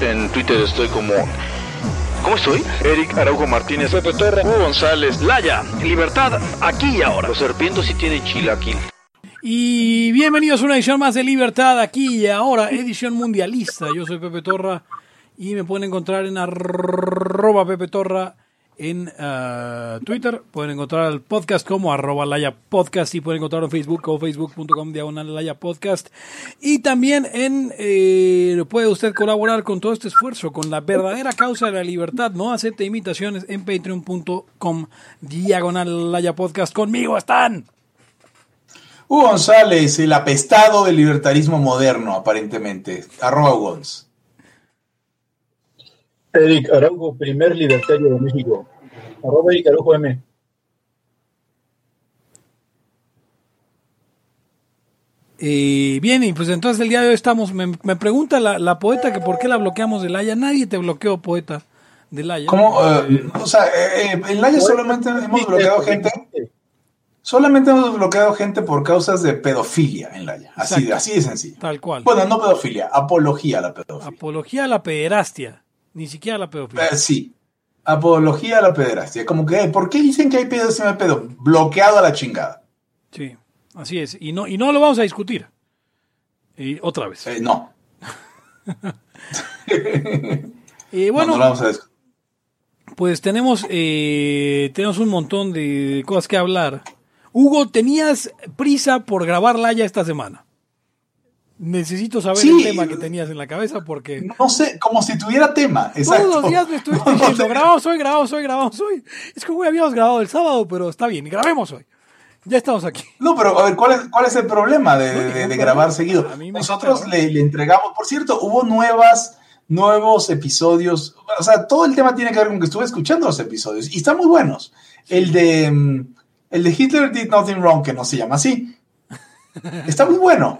en Twitter estoy como ¿Cómo estoy? Eric Araujo Martínez, Pepe Torra, Hugo González, Laya, libertad, aquí y ahora. Los serpientes sí tienen chilaquil. Y bienvenidos a una edición más de Libertad aquí y ahora, edición mundialista. Yo soy Pepe Torra y me pueden encontrar en arroba Pepe Torra en uh, Twitter. Pueden encontrar el podcast como arroba Laya Podcast y pueden encontrarlo en Facebook como facebook.com diagonal Laya Podcast. Y también en eh, puede usted colaborar con todo este esfuerzo, con la verdadera causa de la libertad. No acepte imitaciones en patreon.com diagonal Laya Podcast. Conmigo están. Hugo González, el apestado del libertarismo moderno, aparentemente. Arroba Gons. Eric Araujo, primer libertario de México. Arroba Eric Araujo M. Eh, bien, y pues entonces el día de hoy estamos. Me, me pregunta la, la, poeta que por qué la bloqueamos de Laia. Nadie te bloqueó, poeta de Laia. ¿Cómo? Uh, o sea, eh, en Laia solamente hemos bloqueado gente. Solamente hemos bloqueado gente por causas de pedofilia en Laia. Así, así de sencillo. Tal cual. Bueno, no pedofilia, apología a la pedofilia. Apología a la pederastia. Ni siquiera la pedofilia. Eh, sí. Apología a la pederastia. Como que, ¿por qué dicen que hay pedos y no hay pedo? Bloqueado a la chingada. Sí, así es. Y no, y no lo vamos a discutir. Y otra vez. Eh, no. y bueno, no, no lo vamos a discutir. Pues tenemos, eh, tenemos un montón de cosas que hablar. Hugo, tenías prisa por grabar Laya esta semana. Necesito saber Sí. el tema que tenías en la cabeza porque No sé, como si tuviera tema. Exacto. todos los días me estuviste diciendo, grabamos hoy, grabamos hoy, grabamos hoy. Es que hoy habíamos grabado el sábado, pero está bien, grabemos hoy. Ya estamos aquí. No, pero a ver, ¿cuál es, cuál es el problema de, No, de- de problema. grabar seguido? Nosotros le, le entregamos, por cierto, hubo nuevas, nuevos episodios. O sea, todo el tema tiene que ver con que estuve escuchando los episodios y están muy buenos. El de, mm, el de Hitler Did Nothing Wrong, que no se llama así. Está muy bueno.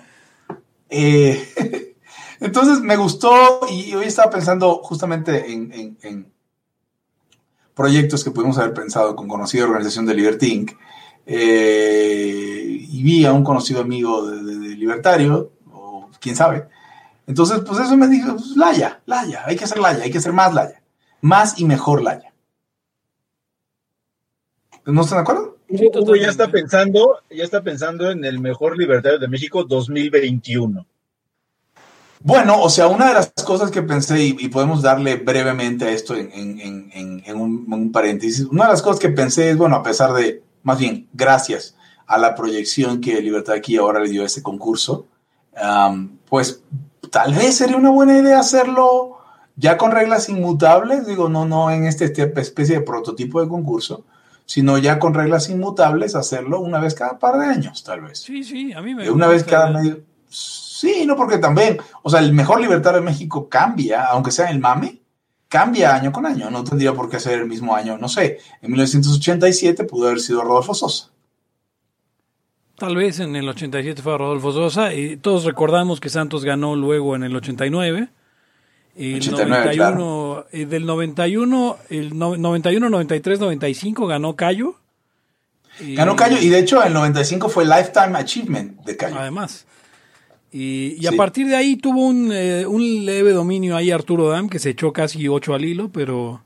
Eh, entonces me gustó y hoy estaba pensando justamente en, proyectos que pudimos haber pensado con conocida organización de Liberty. Eh, y vi a un conocido amigo de libertario, o quién sabe. Entonces, pues eso me dijo, pues, Laya, Laya, hay que hacer Laya, hay que hacer más Laya. Más y mejor Laya. ¿No están de acuerdo? Sí, Hugo ya está pensando, ya está pensando en el mejor libertario de México 2021. Bueno, o sea, una de las cosas que pensé, y, y podemos darle brevemente a esto en, en- en- en- en un, un paréntesis, una de las cosas que pensé es, bueno, a pesar de, más bien, gracias a la proyección que Libertad aquí ahora le dio a este concurso, pues tal vez sería una buena idea hacerlo ya con reglas inmutables, digo, no, no en este, este especie de prototipo de concurso, sino ya con reglas inmutables, hacerlo una vez cada par de años, tal vez. Sí, sí, a mí me una vez cada medio. Sí, no, porque también, o sea, el mejor libertario de México cambia, aunque sea el mame, cambia año con año. No tendría por qué ser el mismo año, no sé. En 1987 pudo haber sido Rodolfo Sosa. Tal vez en el 87 fue Rodolfo Sosa. Y todos recordamos que Santos ganó luego en el 89. El 89, 91, eh, del 91, el no- 91, 93, 95 ganó Cayo. Ganó Cayo y de hecho el 95 fue Lifetime Achievement de Cayo. Además. Y, y a Sí. partir de ahí tuvo un, eh, un leve dominio ahí Arturo Dam, que se echó casi 8 al hilo, pero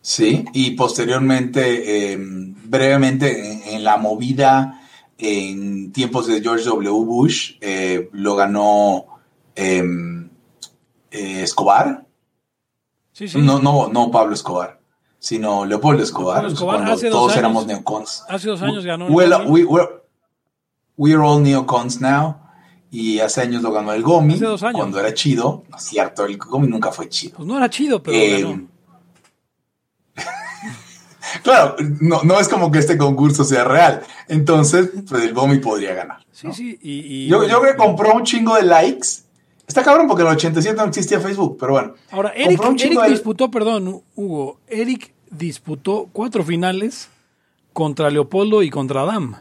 Sí, y posteriormente, eh, brevemente, en, en la movida en tiempos de George W. Bush, eh, lo ganó eh, Escobar. sí, sí. No, no, no Pablo Escobar, sino Leopoldo Escobar. Leopoldo Escobar cuando hace dos todos años- éramos neocons. Hace dos años ganó. We, el- we, we're, We're All Neocons Now. Y hace años lo ganó el Gomi. Hace dos años. Cuando era chido. No es cierto, el Gomi nunca fue chido. Pues no era chido, pero Eh, ganó. claro, no, no es como que este concurso sea real. Entonces, pues el Gomi podría ganar. Sí, sí. Y, y- Yo, yo creo que compró un chingo de likes. Está cabrón porque en el 87 no existía Facebook, pero bueno. Ahora, Eric, Eric disputó, perdón, Hugo. Eric disputó cuatro finales contra Leopoldo y contra Adam.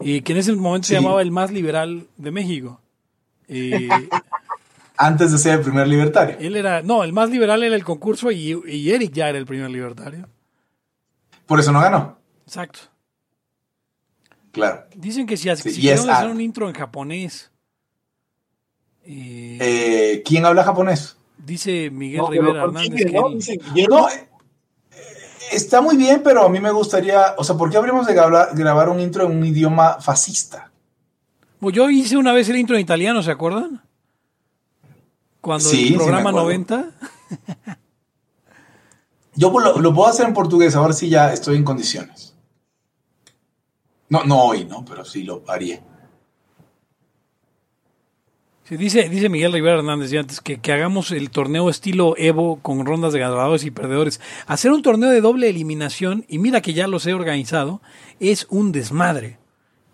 Y que en ese momento se llamaba el más liberal de México. Eh, Antes de ser el primer libertario. él era, no, el más liberal era el concurso y, y Eric ya era el primer libertario. Por eso no ganó. Exacto. Claro. Dicen que si, Sí, si yes, hacer un intro en japonés. Eh, Eh, ¿Quién habla japonés? dice Miguel No, Rivera Hernández eh, está muy bien, pero a mí me gustaría, o sea, ¿por qué habríamos de grabar un intro en un idioma fascista? Pues yo hice una vez el intro en italiano, ¿se acuerdan? Cuando Sí, sí el programa acuerdo. 90. Yo lo, lo puedo hacer en portugués, a ver si ya estoy en condiciones. No, no hoy, ¿no? Pero sí lo haría. Sí, dice, dice Miguel Rivera Hernández ya antes que, que hagamos el torneo estilo Evo con rondas de ganadores y perdedores. Hacer un torneo de doble eliminación, y mira que ya los he organizado, es un desmadre.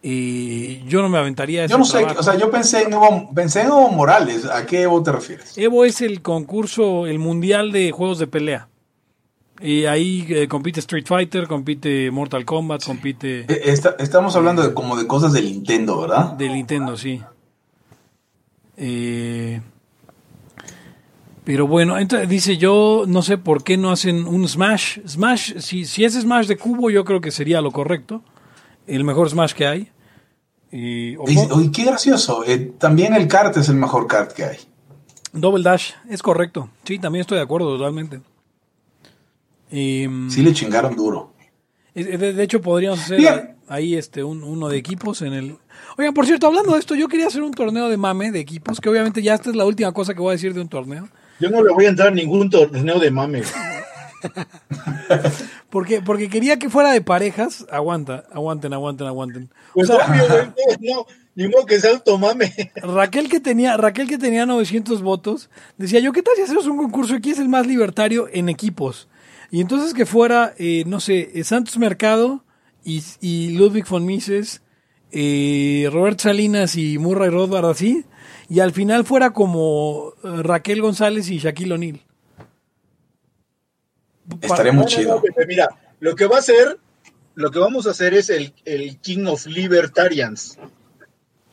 Eh, yo no me aventaría ese Yo no sé, trabajo. o sea, yo pensé en Evo, pensé en Evo Morales. ¿A qué Evo te refieres? Evo es el concurso, el mundial de juegos de pelea. Y ahí eh, compite Street Fighter, compite Mortal Kombat, compite Eh, esta- estamos hablando de como de cosas de Nintendo, ¿verdad? de Nintendo, sí. Eh, pero bueno, entonces dice yo, no sé por qué no hacen un Smash. Smash, si, si es Smash de cubo, yo creo que sería lo correcto. El mejor Smash que hay. Y, o qué gracioso. eh, también el kart es el mejor kart que hay. Double Dash, es correcto. Sí, también estoy de acuerdo totalmente. Em, Sí le chingaron duro. De, de hecho, podríamos hacer Bien. ahí este un, uno de equipos en el. Oigan, por cierto, hablando de esto, yo quería hacer un torneo de mame de equipos, que obviamente ya esta es la última cosa que voy a decir de un torneo. Yo no le voy a entrar a ningún torneo de mames. Porque, porque quería que fuera de parejas. Aguanta, aguanten, aguanten, aguanten. O Pues sea, obvio, no, ni modo que sea automame. Raquel que tenía, Raquel que tenía 900 votos, decía yo, ¿qué tal si hacemos un concurso? ¿Quién es el más libertario en equipos? Y entonces que fuera, eh, no sé, eh, Santos Mercado y, y Ludwig von Mises, eh, Robert Salinas y Murray Rothbard así, y al final fuera como eh, Raquel González y Shaquille O'Neal. Estaría muy chido. mira, lo que va a hacer, lo que vamos a hacer es el, el King of Libertarians.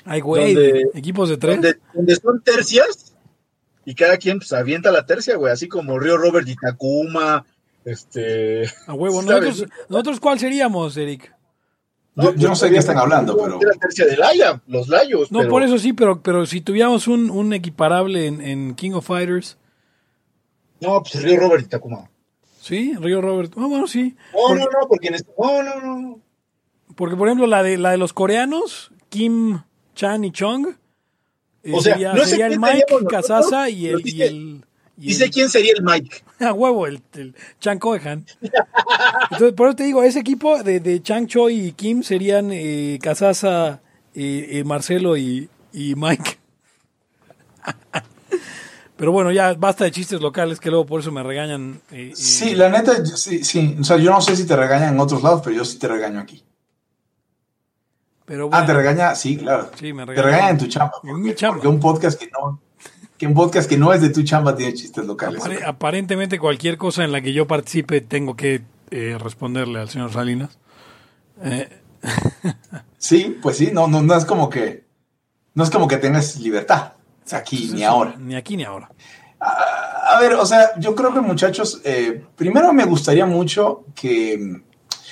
Ay, güey, Donde- equipos de tres. Donde, donde son tercias y cada quien pues avienta la tercia, güey, así como Río Robert y Takuma, este... A huevo. Nosotros, ¿Nosotros cuál seríamos, Eric? Yo- yo no sé de qué están hablando, pero- La tercia de Laya, los Layos. No, pero- por eso sí, pero, pero si tuviéramos un, un equiparable en, en King of Fighters, No, pues Río Robert y Takuma. sí, Río Robert. Ah, bueno, sí. No, porque, no, no, porque en este... No, no, no, porque, por ejemplo, la de, la de los coreanos, Kim, Chan y Chong, eh, O sea, sería, no sería el Mike, Casasa y el y Dice el- quién sería el Mike. a huevo, el, el Chan Coehan. Entonces, por eso te digo, ese equipo de, de Chang Choi y Kim serían eh, Casasa, eh, eh, Marcelo y, y Mike. Pero bueno, ya basta de chistes locales que luego por eso me regañan. eh, eh, Sí, la neta, yo- sí, sí. O sea, yo no sé si te regañan en otros lados, pero yo sí te regaño aquí. pero Ah, te regaña, sí, claro. Sí, me Te regañan. regañan en tu chamba. En mi chamba. Porque un podcast que no, que un podcast que no es de tu chamba tiene chistes locales. apare- aparentemente cualquier cosa en la que yo participe tengo que eh, responderle al señor Salinas. Eh, Sí, pues sí, no, no, no es como que, no es como que tengas libertad. Aquí ni ahora. Ni aquí ni ahora. A, a ver, o sea, yo creo que muchachos, eh, primero me gustaría mucho que,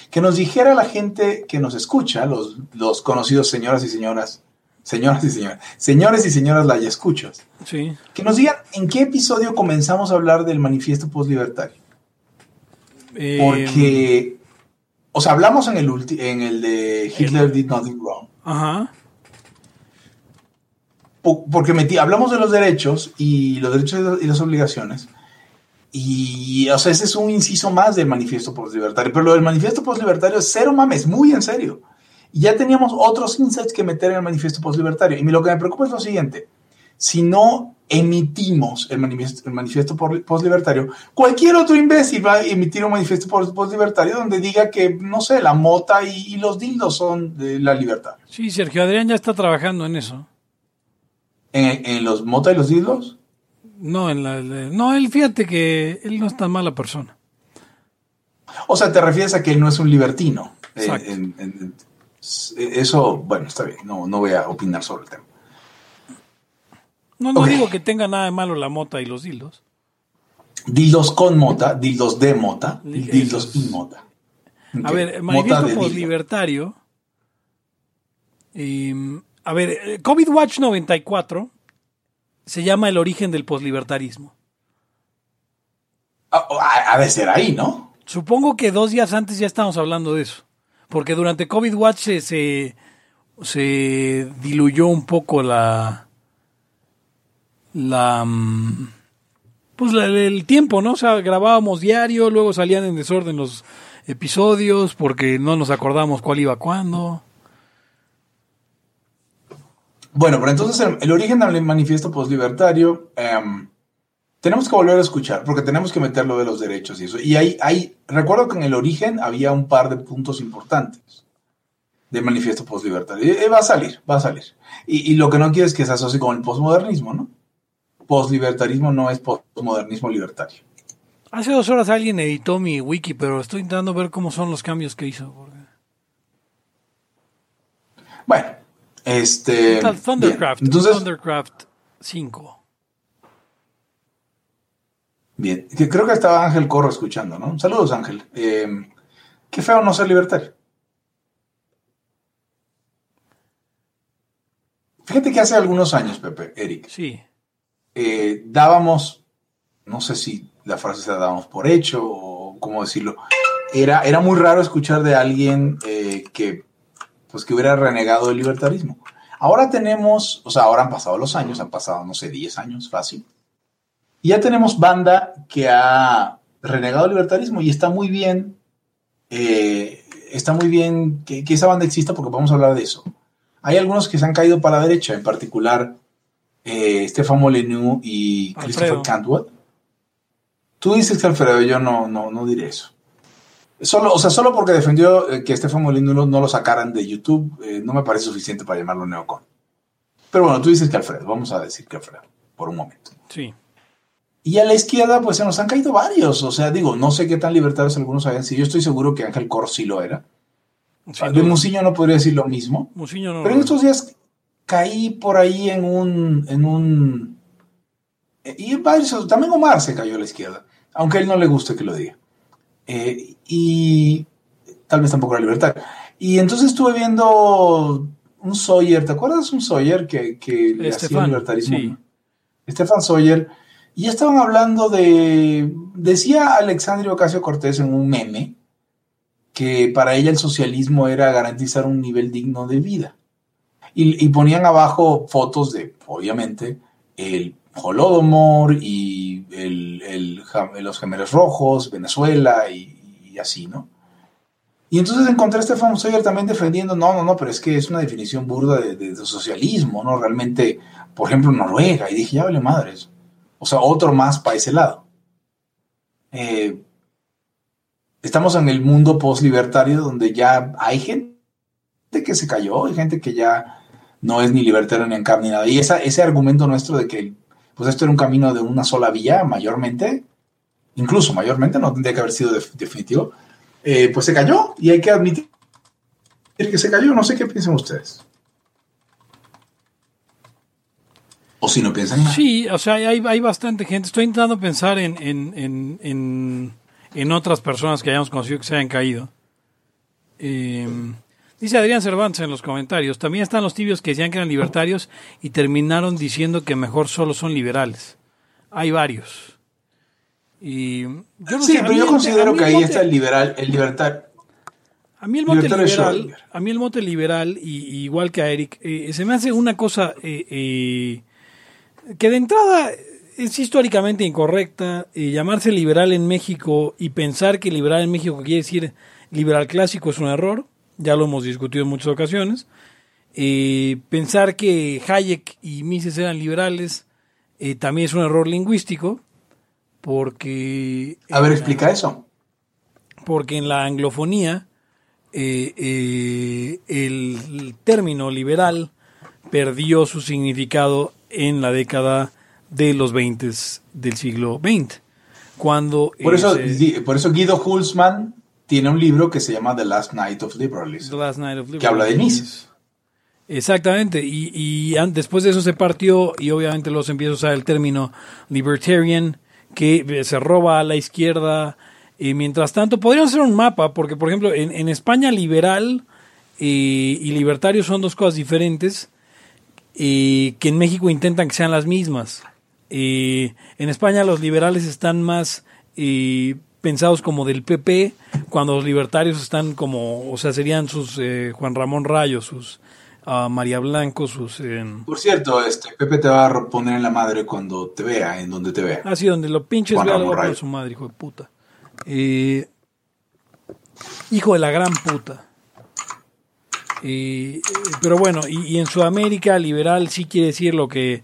que nos dijera la gente que nos escucha, los, los conocidos señoras y señoras, señoras y señoras, señores y señoras la escuchas, Sí. que nos digan en qué episodio comenzamos a hablar del manifiesto postlibertario. Eh, Porque, o sea, hablamos en el, ulti- en el de Hitler did nothing wrong. Ajá. Po- porque metí, hablamos de los derechos y los derechos y las obligaciones. Y, o sea, ese es un inciso más del manifiesto postlibertario. Pero lo del manifiesto postlibertario es cero mames, muy en serio. Y ya teníamos otros insights que meter en el manifiesto postlibertario. Y lo que me preocupa es lo siguiente. Si no emitimos el manifiesto, el manifiesto postlibertario, cualquier otro imbécil va a emitir un manifiesto post- postlibertario donde diga que, no sé, la mota y, y los dildos son de la libertad. Sí, Sergio Adrián ya está trabajando en eso. ¿En, en los mota y los dildos? No, en la, no, él fíjate que él no es tan mala persona. O sea, te refieres a que él no es un libertino. Eh, Exacto. en- en- en- eso, bueno, está bien, no, no voy a opinar sobre el tema. No, no digo que tenga nada de malo la mota y los dildos. Dildos con mota, dildos de mota, y dildos y mota. A ver, mota dildo. postlibertario. eh, a ver, eh, COVID Watch 94 se llama el origen del poslibertarismo. Ah, Ha, ha de ser ahí, ¿no? Supongo que dos días antes ya estamos hablando de eso. Porque durante COVID Watch se, se, diluyó un poco la. La. mm, Pues el tiempo, ¿no? O sea, grabábamos diario, luego salían en desorden los episodios porque no nos acordamos cuál iba cuándo. Bueno, pero entonces el, el origen del manifiesto postlibertario em, tenemos que volver a escuchar porque tenemos que meterlo de los derechos y eso. Y hay, hay, recuerdo que en el origen había un par de puntos importantes del manifiesto postlibertario. Y, y va a salir, va a salir. Y, y lo que no quiero es que se asocie con el postmodernismo, ¿no? Postlibertarismo no es postmodernismo libertario. Hace dos horas alguien editó mi wiki, pero estoy intentando ver cómo son los cambios que hizo. Bueno, este. Thundercraft, Thundercraft 5. Bien. Creo que estaba Ángel Corro escuchando, ¿no? Saludos, Ángel. Eh, qué feo no ser libertario. Fíjate que hace algunos años, Pepe, Eric, Sí. eh, dábamos, no sé si la frase se la dábamos por hecho o cómo decirlo, era, era muy raro escuchar de alguien eh, que, pues, que hubiera renegado del libertarismo. Ahora tenemos, o sea, ahora han pasado los años, han pasado, no sé, 10 años, fácil. Y ya tenemos banda que ha renegado del libertarismo y está muy bien, eh, está muy bien que, que esa banda exista porque vamos a hablar de eso. Hay algunos que se han caído para la derecha, en particular eh, Stefan Molyneux y Alfredo. Christopher Cantwell. Tú dices que Alfredo, yo no, no, no diré eso. Solo, o sea, solo porque defendió eh, que Stefan Molyneux no, no lo sacaran de YouTube, eh, no me parece suficiente para llamarlo neocon. Pero bueno, tú dices que Alfredo, vamos a decir que Alfredo, por un momento. Sí. Y a la izquierda, pues se nos han caído varios. O sea, digo, no sé qué tan libertarios algunos hayan sido. Yo estoy seguro que Ángel Cor sí lo era. Sin de. Musiño no podría decir lo mismo. No. Pero en estos días caí por ahí en un. En un y varios, también Omar se cayó a la izquierda, aunque a él no le guste que lo diga. Eh, y tal vez tampoco era libertario. Y entonces estuve viendo un Sawyer, ¿te acuerdas un Sawyer que, que le hacía Estefan, libertarismo? sí. Stefan Sawyer. Y estaban hablando de. Decía Alexandria Ocasio Cortés en un meme que para ella el socialismo era garantizar un nivel digno de vida. Y, y ponían abajo fotos de, obviamente, el Holodomor y el, el los gemelos rojos, Venezuela y, y así, ¿no? Y entonces encontré a Stefan Sawyer también defendiendo, no, no, no, pero es que es una definición burda de, de- de socialismo, ¿no? Realmente, por ejemplo, Noruega. Y dije, ya vale madres. O sea, otro más para ese lado. Eh, estamos en el mundo post-libertario donde ya hay gente que se cayó, hay gente que ya no es ni libertario ni en ni nada. Y esa, ese argumento nuestro de que pues esto era un camino de una sola vía, mayormente, incluso mayormente, no tendría que haber sido def- definitivo, eh, pues se cayó y hay que admitir que se cayó. No sé qué piensan ustedes. O si no piensan. Sí, o sea, hay, hay bastante gente. Estoy intentando pensar en, en, en, en, en otras personas que hayamos conocido que se hayan caído. Eh, dice Adrián Cervantes en los comentarios. También están los tibios que decían que eran libertarios y terminaron diciendo que mejor solo son liberales. Hay varios. Y yo no sí, sé, pero yo considero que ahí está el liberal, el libertario. A mí el mote liberal, a mí el mote liberal, y, y igual que a Eric, eh, se me hace una cosa eh, eh, que de entrada es históricamente incorrecta. eh, llamarse liberal en México y pensar que liberal en México quiere decir liberal clásico es un error. Ya lo hemos discutido en muchas ocasiones. Eh, pensar que Hayek y Mises eran liberales eh, también es un error lingüístico, porque... A ver, la- explica eso. porque en la anglofonía el, el término liberal perdió su significado en la década de los 20 del siglo XX. Cuando Por eso, por eso Guido Hulsmann tiene un libro que se llama The Last Night of Liberalism. The Last Night of que habla de. Mises. Exactamente, y, y después de eso se partió y obviamente los empieza a usar el término libertarian, que eh, se roba a la izquierda. Y mientras tanto, podríamos hacer un mapa, porque por ejemplo, en, en España liberal eh, y libertario son dos cosas diferentes, eh, que en México intentan que sean las mismas. Eh, en España los liberales están más pensados como del PP, cuando los libertarios están como, o sea, serían sus eh, Juan Ramón Rayo, sus ah, María Blanco, sus... eh, Por cierto, este Pepe te va a poner en la madre cuando te vea, en donde te vea. Así donde lo pinches Juan vea, Ramón Rayo. su madre, hijo de puta. Eh, hijo de la gran puta. Eh, pero bueno, y, en Sudamérica liberal sí quiere decir lo que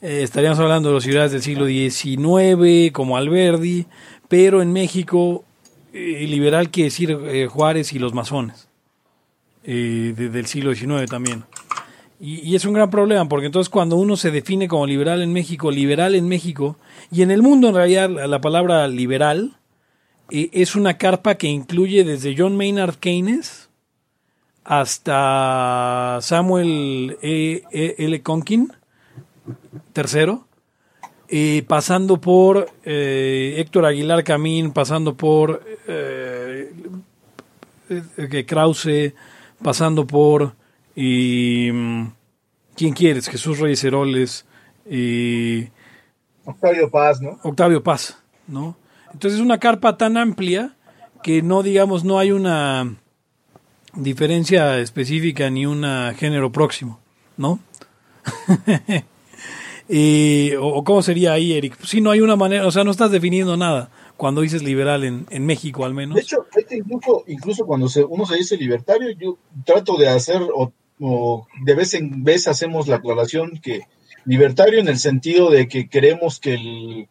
eh, estaríamos hablando de los ciudades del siglo XIX, como Alberdi, pero en México eh, liberal quiere decir Juárez y los masones, eh, de- del siglo XIX también. Y, y es un gran problema, porque entonces cuando uno se define como liberal en México, liberal en México, y en el mundo en realidad la, la palabra liberal es una carpa que incluye desde John Maynard Keynes hasta Samuel E. E- L. Conkin, tercero, eh, pasando por eh, Héctor Aguilar Camín, pasando por eh, eh, Krause, pasando por y, mm, ¿quién quieres? Jesús Reyes Heroles y Octavio Paz, ¿no? Octavio Paz, ¿no? Entonces es una carpa tan amplia que no, digamos, no hay una diferencia específica ni un género próximo, ¿no? y, o, cómo sería ahí, Eric? Si no hay una manera, o sea, no estás definiendo nada cuando dices liberal en, en México al menos. De hecho, incluso, incluso cuando se- uno se dice libertario, yo trato de hacer, o, o de vez en vez hacemos la aclaración que libertario en el sentido de que queremos que el-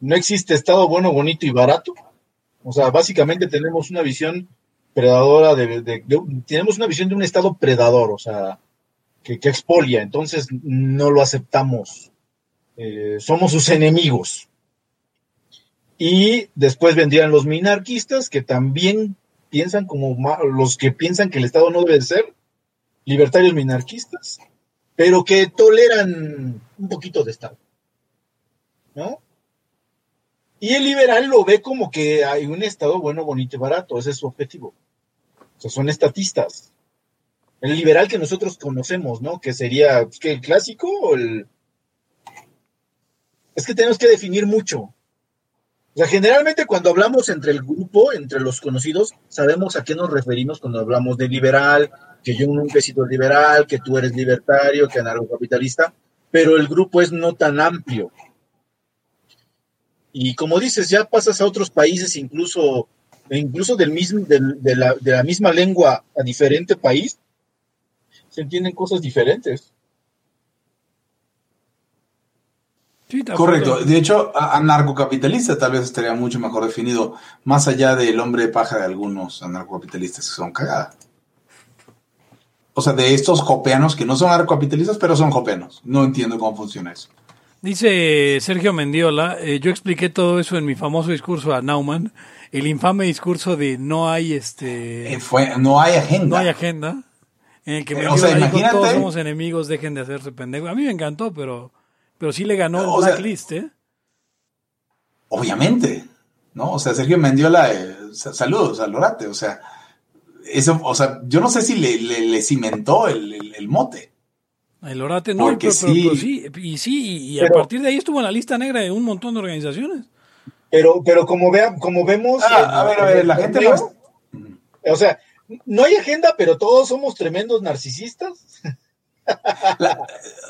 no existe Estado bueno, bonito y barato. O sea, básicamente tenemos una visión predadora de, de- tenemos una visión de un Estado predador, o sea, que, expolia, entonces no lo aceptamos. Eh, somos sus enemigos. Y después vendrían los minarquistas que también piensan como los que piensan que el Estado no debe de ser, libertarios minarquistas, pero que toleran un poquito de Estado. ¿No? Y el liberal lo ve como que hay un Estado bueno, bonito y barato, ese es su objetivo. O sea, son estatistas. El liberal que nosotros conocemos, ¿no? Que sería pues, que el clásico o el... Es que tenemos que definir mucho. O sea, generalmente cuando hablamos entre el grupo, entre los conocidos, sabemos a qué nos referimos cuando hablamos de liberal, que yo nunca he sido liberal, que tú eres libertario, que anarcocapitalista, pero el grupo es no tan amplio. Y como dices, ya pasas a otros países, incluso, incluso del mismo, del- de, la, de la misma lengua a diferente país, se entienden cosas diferentes. Correcto. De hecho, anarcocapitalista tal vez estaría mucho mejor definido, más allá del hombre de paja de algunos anarcocapitalistas que son cagada. O sea, de estos jopeanos que no son anarcocapitalistas, pero son jopeanos. No entiendo cómo funciona eso. Dice Sergio Mendiola, eh, yo expliqué todo eso en mi famoso discurso a Naumann, el infame discurso de no hay este Eh, fue, no hay agenda. no hay agenda, en el que Eh, Mendiola o sea, dijo imagínate- todos somos enemigos, dejen de hacerse pendejos. A mí me encantó, pero pero sí le ganó el O sea- blacklist, ¿eh? Obviamente, ¿no? O sea, Sergio Mendiola, eh, sa- saludos al Lorate, o sea, eso, o sea, yo no sé si le, le- le cimentó el, el- el mote. El Orate no, Porque pero, pero- sí. pero sí, y sí, y a Pero- partir de ahí estuvo en la lista negra de un montón de organizaciones. Pero, pero como, vea, como vemos... Ah, a ver, a ver, la gente no O sea, no hay agenda, pero todos somos tremendos narcisistas. La-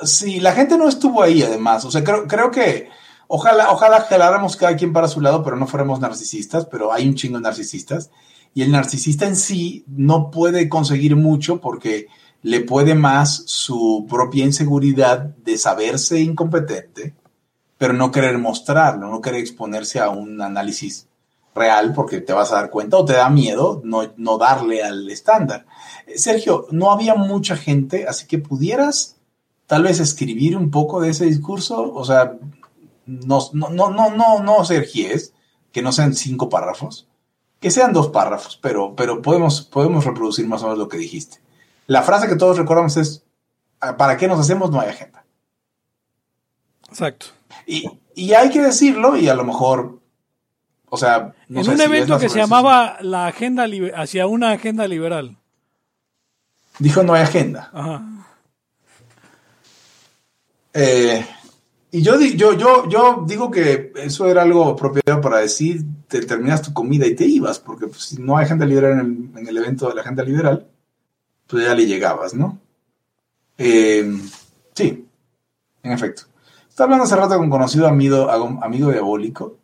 sí, la gente no estuvo ahí además, o sea, creo, creo que, Ojalá, ojalá jaláramos cada quien para su lado, pero no fuéramos narcisistas, pero hay un chingo de narcisistas. Y el narcisista en sí no puede conseguir mucho porque le puede más su propia inseguridad de saberse incompetente, pero no querer mostrarlo, no querer exponerse a un análisis real porque te vas a dar cuenta o te da miedo no, no darle al estándar. Eh, Sergio, no había mucha gente, así que pudieras tal vez escribir un poco de ese discurso, o sea, no, no, no, no, no, no sergies, que no sean cinco párrafos, que sean dos párrafos, pero, pero podemos, podemos reproducir más o menos lo que dijiste. La frase que todos recordamos es, "Ah, ¿para qué nos hacemos? No hay agenda. Exacto. Y, y hay que decirlo y a lo mejor, o sea, no en sé un si evento que se llamaba la agenda hacia una agenda liberal. Dijo no hay agenda. Ajá. Eh, y yo, yo, yo, yo digo que eso era algo apropiado para decir, te terminas tu comida y te ibas, porque pues, si no hay agenda liberal en el, en el evento de la agenda liberal, pues ya le llegabas, ¿no? Eh, sí, en efecto. Estaba hablando hace rato con un conocido amigo, amigo diabólico,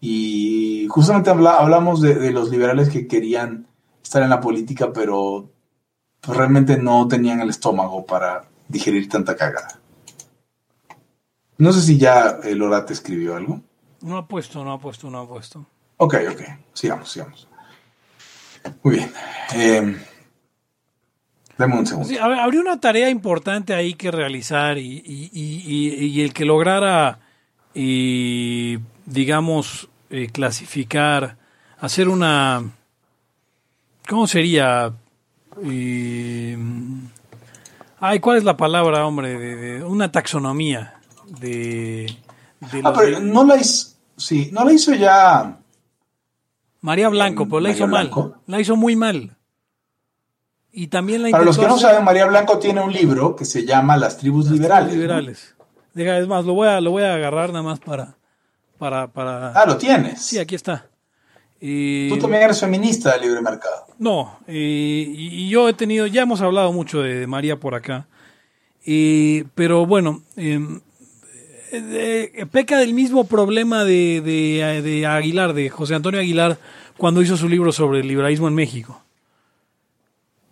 y justamente habla- hablamos de, de los liberales que querían estar en la política, pero pues, realmente no tenían el estómago para digerir tanta cagada. No sé si ya el Orate escribió algo. No ha puesto, no ha puesto, no ha puesto. Ok, ok. Sigamos, sigamos. Muy bien. Eh, dame un segundo. Sí, hab- habría una tarea importante ahí que realizar y, y- y- y- y el que lograra, y, digamos, eh, clasificar, hacer una, ¿cómo sería? Ay, ¿cuál es la palabra, hombre? De, de- una taxonomía de, de Ah, no la hizo. Sí, no la hizo ya. María Blanco, pero la María hizo mal, la hizo muy mal. Y también la Para los que no saben, María Blanco tiene un libro que se llama Las tribus liberales. Deja, es más, lo voy a, lo voy a agarrar nada más para, para, para. Ah, lo tienes. Sí, aquí está. Tú también eres feminista del libre mercado. No, y, y yo he tenido, ya hemos hablado mucho de, de María por acá, y- pero bueno, em, eh, peca del mismo problema de, de- de Aguilar, de José Antonio Aguilar, cuando hizo su libro sobre el liberalismo en México.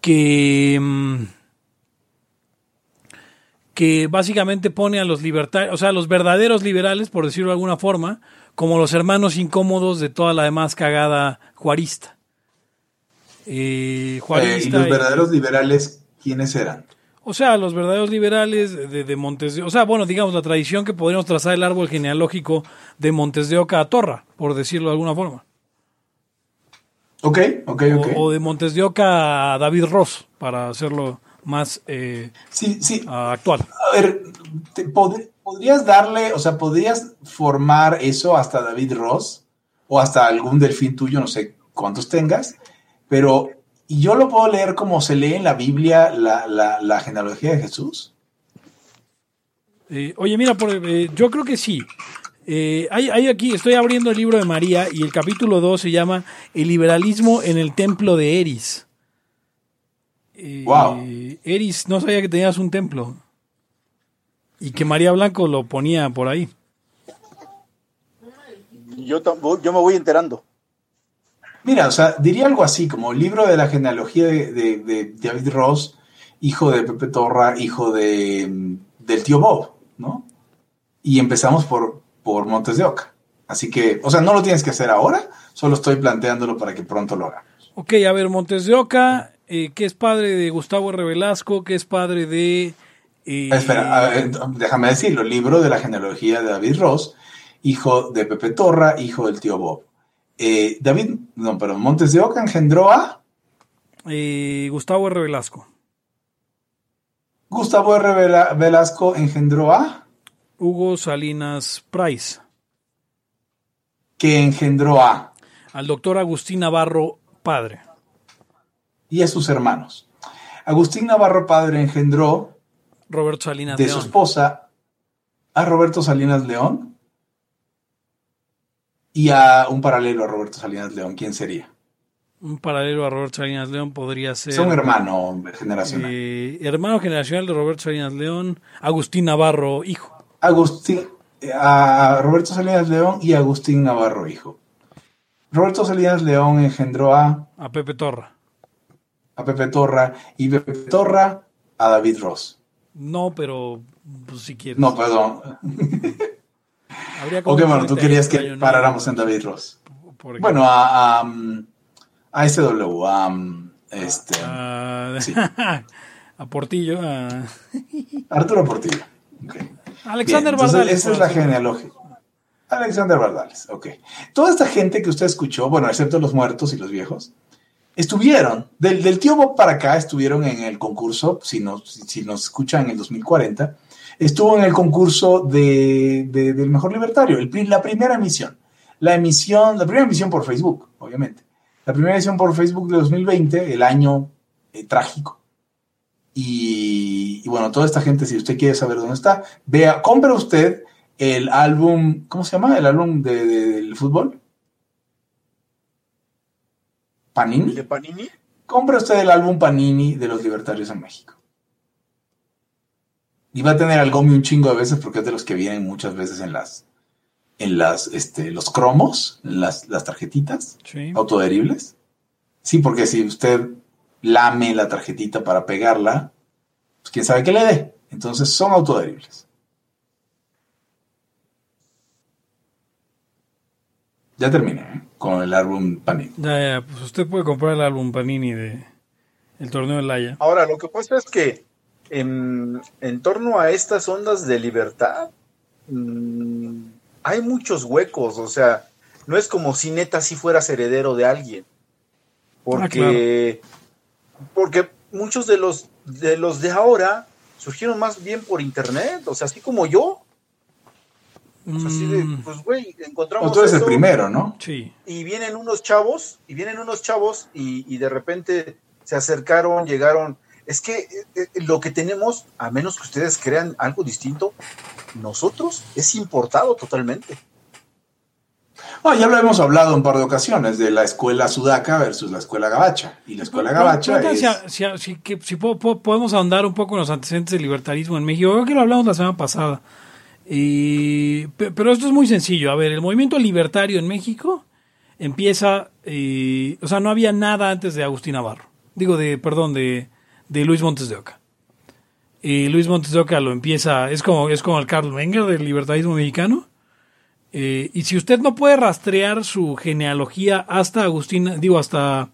Que, em, que básicamente pone a los libertarios, o sea, a los verdaderos liberales, por decirlo de alguna forma, como los hermanos incómodos de toda la demás cagada juarista. Eh, Eh, y los y- verdaderos liberales, ¿quiénes eran? o sea, los verdaderos liberales de, de Montes de O sea, bueno, digamos, la tradición que podríamos trazar el árbol genealógico de Montes de Oca a Torra, por decirlo de alguna forma. Ok, ok, O, ok. o de Montes de Oca a David Ross, para hacerlo más eh, Sí, sí. actual. A ver, te pod- ¿podrías darle, o sea, podrías formar eso hasta David Ross o hasta algún delfín tuyo, no sé cuántos tengas, pero ¿y yo lo puedo leer como se lee en la Biblia la, la, la genealogía de Jesús? Eh, oye, mira, por- eh, yo creo que sí. Eh, hay, hay aquí, estoy abriendo el libro de María y el capítulo 2 se llama El liberalismo en el templo de Eris. Eh, Wow. Eris, no sabía que tenías un templo. Y que María Blanco lo ponía por ahí. Yo, yo me voy enterando. Mira, o sea, diría algo así, como libro de la genealogía de, de- de David Ross, hijo de Pepe Torra, hijo de, mm, del tío Bob, ¿no? Y empezamos por, por Montes de Oca. Así que, o sea, no lo tienes que hacer ahora, solo estoy planteándolo para que pronto lo haga. Ok, a ver, Montes de Oca, eh, que es padre de Gustavo R. Velasco, que es padre de... eh, Espera, a ver, déjame decirlo, libro de la genealogía de David Ross, hijo de Pepe Torra, hijo del tío Bob. Eh, David, no, pero Montes de Oca engendró a eh, Gustavo R. Velasco. Gustavo R. Vela- Velasco, engendró a Hugo Salinas Price. que engendró a Al doctor Agustín Navarro, padre. y a sus hermanos. Agustín Navarro padre engendró Roberto Salinas de León. su esposa a Roberto Salinas León y a un paralelo a Roberto Salinas León. ¿Quién sería? Un paralelo a Roberto Salinas León podría ser. Es un hermano generacional. eh, hermano generacional de Roberto Salinas León, Agustín Navarro, hijo. Agustín, a Roberto Salinas León y Agustín Navarro, hijo. Roberto Salinas León engendró a, A Pepe Torra. a Pepe Torra y Pepe Torra a David Ross. No, pero pues, si quieres. No, perdón. Habría Ok, bueno, tú 38 querías que paráramos en David Ross. Bueno, a, a, a SW, a este, Ah, Sí. a Portillo, a Arturo Portillo. Alexander Bien, Bardales. Esa es la genealogía. Alexander Bardales, ok. Toda esta gente que usted escuchó, bueno, excepto los muertos y los viejos, estuvieron, del, del tío Bob para acá, estuvieron en el concurso, si nos, si, nos escuchan en el 2040, estuvo en el concurso de, de- del mejor libertario, el la primera emisión. La emisión, la primera emisión por Facebook, obviamente. La primera emisión por Facebook de 2020, el año eh, trágico. Y, y bueno, toda esta gente, si usted quiere saber dónde está, vea, compre usted el álbum, ¿cómo se llama? El álbum de- de- del fútbol. Panini. ¿De Panini? Compre usted el álbum Panini de los libertarios en México. Y va a tener al Gomi un chingo de veces porque es de los que vienen muchas veces en las, en las, este, los cromos, las, las tarjetitas Sí. autoadheribles. Sí, porque si usted lame la tarjetita para pegarla, pues quién sabe qué le dé. Entonces son autoadheribles. Ya terminé ¿eh? con el álbum Panini. Ya, ya, pues usted puede comprar el álbum Panini de el torneo de Laya. Ahora, lo que pasa es que en, en torno a estas ondas de libertad mm, hay muchos huecos, o sea, no es como si neta si fueras heredero de alguien. Porque, porque muchos de los, de los de ahora surgieron más bien por internet, o sea, así como yo. O sea, así de, Mm, pues, güey, encontramos tú eres el primero, ¿no? sí. y vienen unos chavos, y vienen unos chavos, y, y de repente se acercaron, llegaron. Es que eh, eh, lo que tenemos, a menos que ustedes crean algo distinto, nosotros es importado totalmente. No, ya lo hemos hablado un par de ocasiones de la escuela sudaca versus la escuela gabacha. Y la escuela Pero- gabacha pero, es... si, si- si- que- si po- po- podemos ahondar un poco en los antecedentes del libertarismo en México. Creo que lo hablamos la semana pasada. Y- pe- pero esto es muy sencillo. A ver, el movimiento libertario en México empieza, eh, o sea, no había nada antes de Agustín Navarro. Digo, de, perdón, de, de Luis Montes de Oca. Y Luis Montes de Oca lo empieza, es como, es como el Carl Menger del libertarismo mexicano. Eh, y si usted no puede rastrear su genealogía hasta Agustín, digo, hasta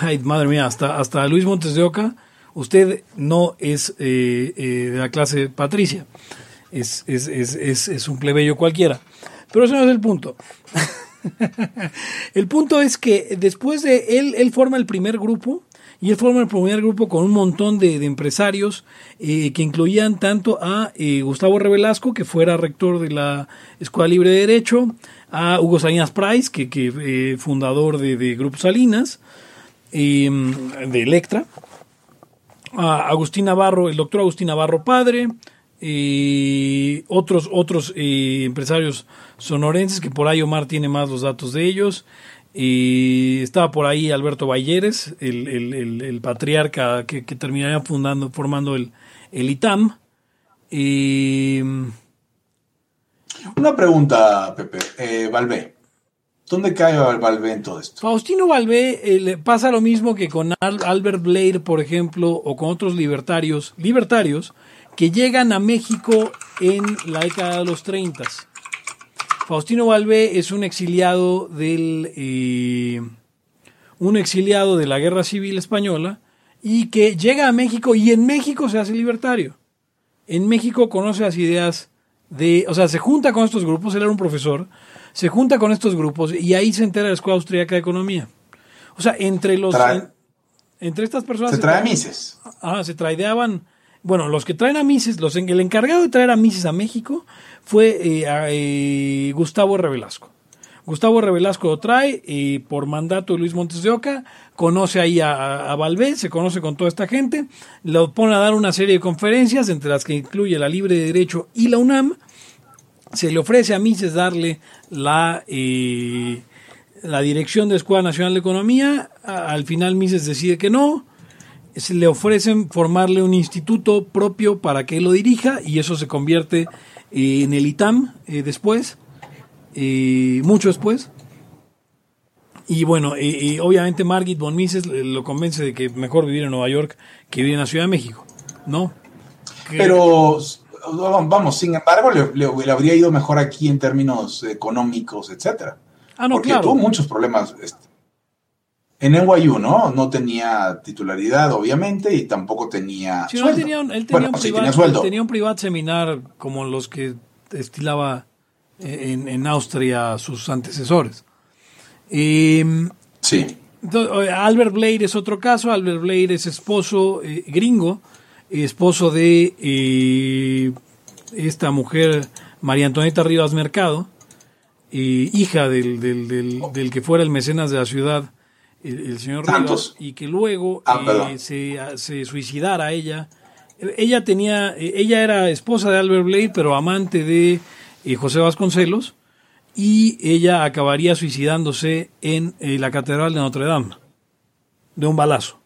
Ay, madre mía, hasta, hasta Luis Montes de Oca, usted no es eh, eh, de la clase patricia. Es, es, es, es, un plebeyo cualquiera. Pero ese no es el punto. el punto es que después de él, él forma el primer grupo. Y él forma el primer grupo con un montón de, empresarios eh, que incluían tanto a eh, Gustavo Revelasco, que fuera rector de la Escuela Libre de Derecho, a Hugo Salinas Price, que, que eh, fundador de, de Grupo Salinas, eh, de Electra, a Agustín Navarro, el doctor Agustín Navarro padre, y otros, otros eh, empresarios sonorenses, que por ahí Omar tiene más los datos de ellos. Y estaba por ahí Alberto Balleres, el, el- el- el patriarca que, que terminaría fundando, formando el, el ITAM. Y, Una pregunta, Pepe. Eh, Valvé. ¿Dónde cae Val- Valvé en todo esto? Faustino Valvé eh, le pasa lo mismo que con Al- Albert Blair, por ejemplo, o con otros libertarios, libertarios que llegan a México en la década de los 30. Faustino Valvé es un exiliado del eh, un exiliado de la Guerra Civil Española y que llega a México y en México se hace libertario. En México conoce las ideas de, o sea, se junta con estos grupos, él era un profesor, se junta con estos grupos y ahí se entera de la Escuela Austríaca de Economía. O sea, entre los Trae- en- entre estas personas Se trae a Mises. Ah, se traideaban. Bueno, los que traen a Mises, los, el encargado de traer a Mises a México fue eh, a, eh, Gustavo Revelasco. Gustavo Revelasco lo trae y por mandato de Luis Montes de Oca, conoce ahí a, a, se conoce con toda esta gente, lo pone a dar una serie de conferencias, entre las que incluye la Libre de Derecho y la UNAM. Se le ofrece a Mises darle la, eh, la dirección de Escuela Nacional de Economía. Al final Mises decide que no. Se le ofrecen formarle un instituto propio para que él lo dirija y eso se convierte eh, en el ITAM eh, después, eh, mucho después. Y bueno, eh, obviamente Margit von Mises lo convence de que mejor vivir en Nueva York que vivir en la Ciudad de México, ¿no? Que- Pero vamos, sin embargo, le, le- le habría ido mejor aquí en términos económicos, etcétera. ah, no, porque claro. tuvo muchos problemas. este, En NYU, ¿no? No tenía titularidad, obviamente, y tampoco tenía. Sí, no, él sueldo. tenía un, él tenía Bueno, un sí, tenía sueldo. tenía un privat seminar como los que estilaba en, en Austria sus antecesores. Eh, Sí. Albert Blair es otro caso. Albert Blair es esposo eh, gringo, esposo de eh, esta mujer María Antonieta Rivas Mercado, hija del, del, del, del que fuera el mecenas de la ciudad, el, el señor Rivas, y que luego Ah, eh, se, se suicidara ella. Ella tenía, eh, ella era esposa de Albert Blair, pero amante de eh, José Vasconcelos, y ella acabaría suicidándose en eh, la Catedral de Notre Dame, de un balazo.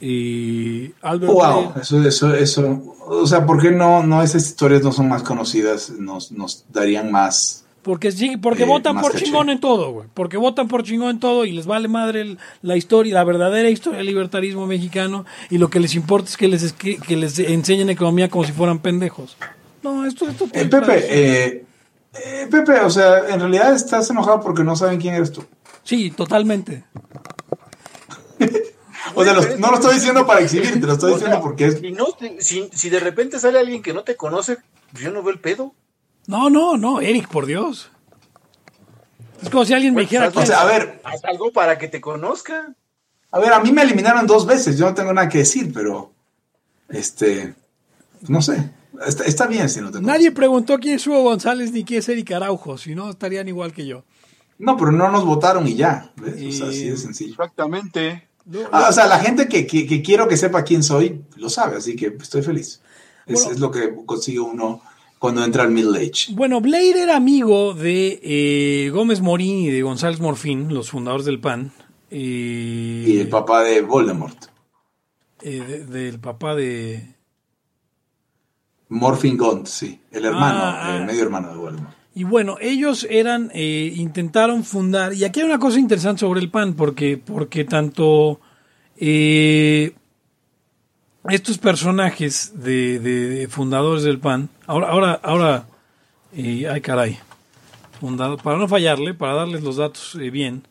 Y Albert Wow, Blair- eso, eso, eso. O sea, ¿por qué no, no esas historias no son más conocidas? Nos, nos darían más. Porque, sí, porque Eh, votan por chingón en todo, güey. Porque votan por chingón en todo y les vale madre el- la historia, la verdadera historia del libertarismo mexicano y lo que les importa es que les, que, que les enseñen economía como si fueran pendejos. No, esto, esto Eh, Pepe, eh, eh, Pepe, o sea, en realidad estás enojado porque no saben quién eres tú. Sí, totalmente. O sea, no lo estoy diciendo para exhibirte, lo estoy O diciendo sea, porque es. Si, no si, si de repente sale alguien que no te conoce, pues yo no veo el pedo. No, no, no, Eric, por Dios. Es como si alguien me dijera Pues, O sea, a ver, Haz algo para que te conozca. a ver, a mí me eliminaron dos veces, yo no tengo nada que decir, pero. Este. No sé. Está, está bien si no te Nadie preguntó quién es Hugo González ni quién es Eric Araujo, si no estarían igual que yo. No, pero no nos votaron y ya. ¿ves? O sea, así de sencillo. Exactamente. Ah, o sea, la gente que, que- que quiero que sepa quién soy, lo sabe, así que estoy feliz. Es, Bueno. es lo que consigue uno cuando entra al middle age. Bueno, Blair era amigo de eh, Gómez Morín y de González Morfín, los fundadores del PAN. eh, Y el papá de Voldemort. eh, de- del papá de... Morphin Gaunt, sí. El hermano, Ah, el ah. medio hermano de Voldemort. Y bueno, ellos eran, intentaron fundar, y aquí hay una cosa interesante sobre el PAN, porque, porque tanto eh, estos personajes de, fundadores del PAN, ahora, ahora, ahora, ay caray, fundado, para no fallarle, para darles los datos eh, bien,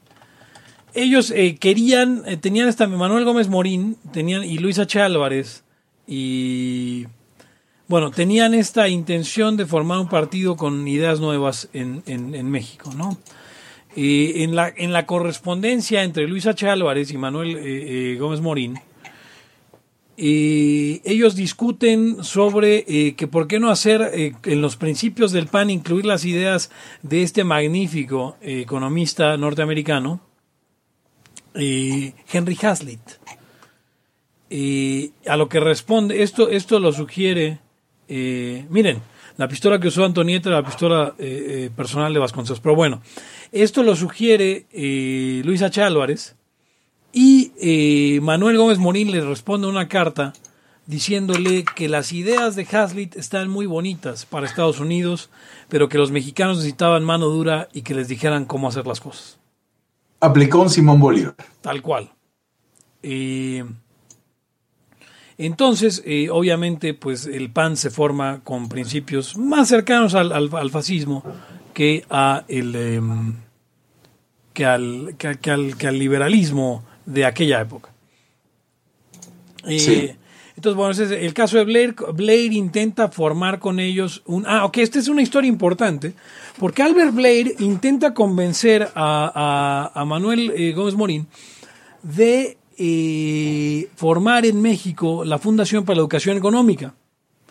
ellos eh, querían, eh, tenían hasta Manuel Gómez Morín, tenían, y Luis H. Álvarez, y bueno, tenían esta intención de formar un partido con ideas nuevas en, México, ¿no? En, la, en la correspondencia entre Luis H. Álvarez y Manuel Gómez Morín, eh, ellos discuten sobre eh, que por qué no hacer eh, en los principios del PAN incluir las ideas de este magnífico eh, economista norteamericano, Henry Hazlitt. A lo que responde, esto, esto lo sugiere, miren, la pistola que usó Antonieta era la pistola personal de Vasconcelos, pero bueno, esto lo sugiere eh, Luis H. Álvarez y eh, Manuel Gómez Morín le responde una carta diciéndole que las ideas de Hazlitt están muy bonitas para Estados Unidos, pero que los mexicanos necesitaban mano dura y que les dijeran cómo hacer las cosas. Aplicó un Simón Bolívar. Tal cual. Eh, entonces, eh, obviamente, pues el PAN se forma con principios más cercanos al, al- al fascismo que a el em, que al, que, que al que al liberalismo de aquella época. Sí. Entonces, bueno, ese es el caso de Blair. Blair intenta formar con ellos un... Ah, ok, esta es una historia importante, porque Albert Blair intenta convencer a, a- a Manuel eh, Gómez Morín de eh, formar en México la Fundación para la Educación Económica.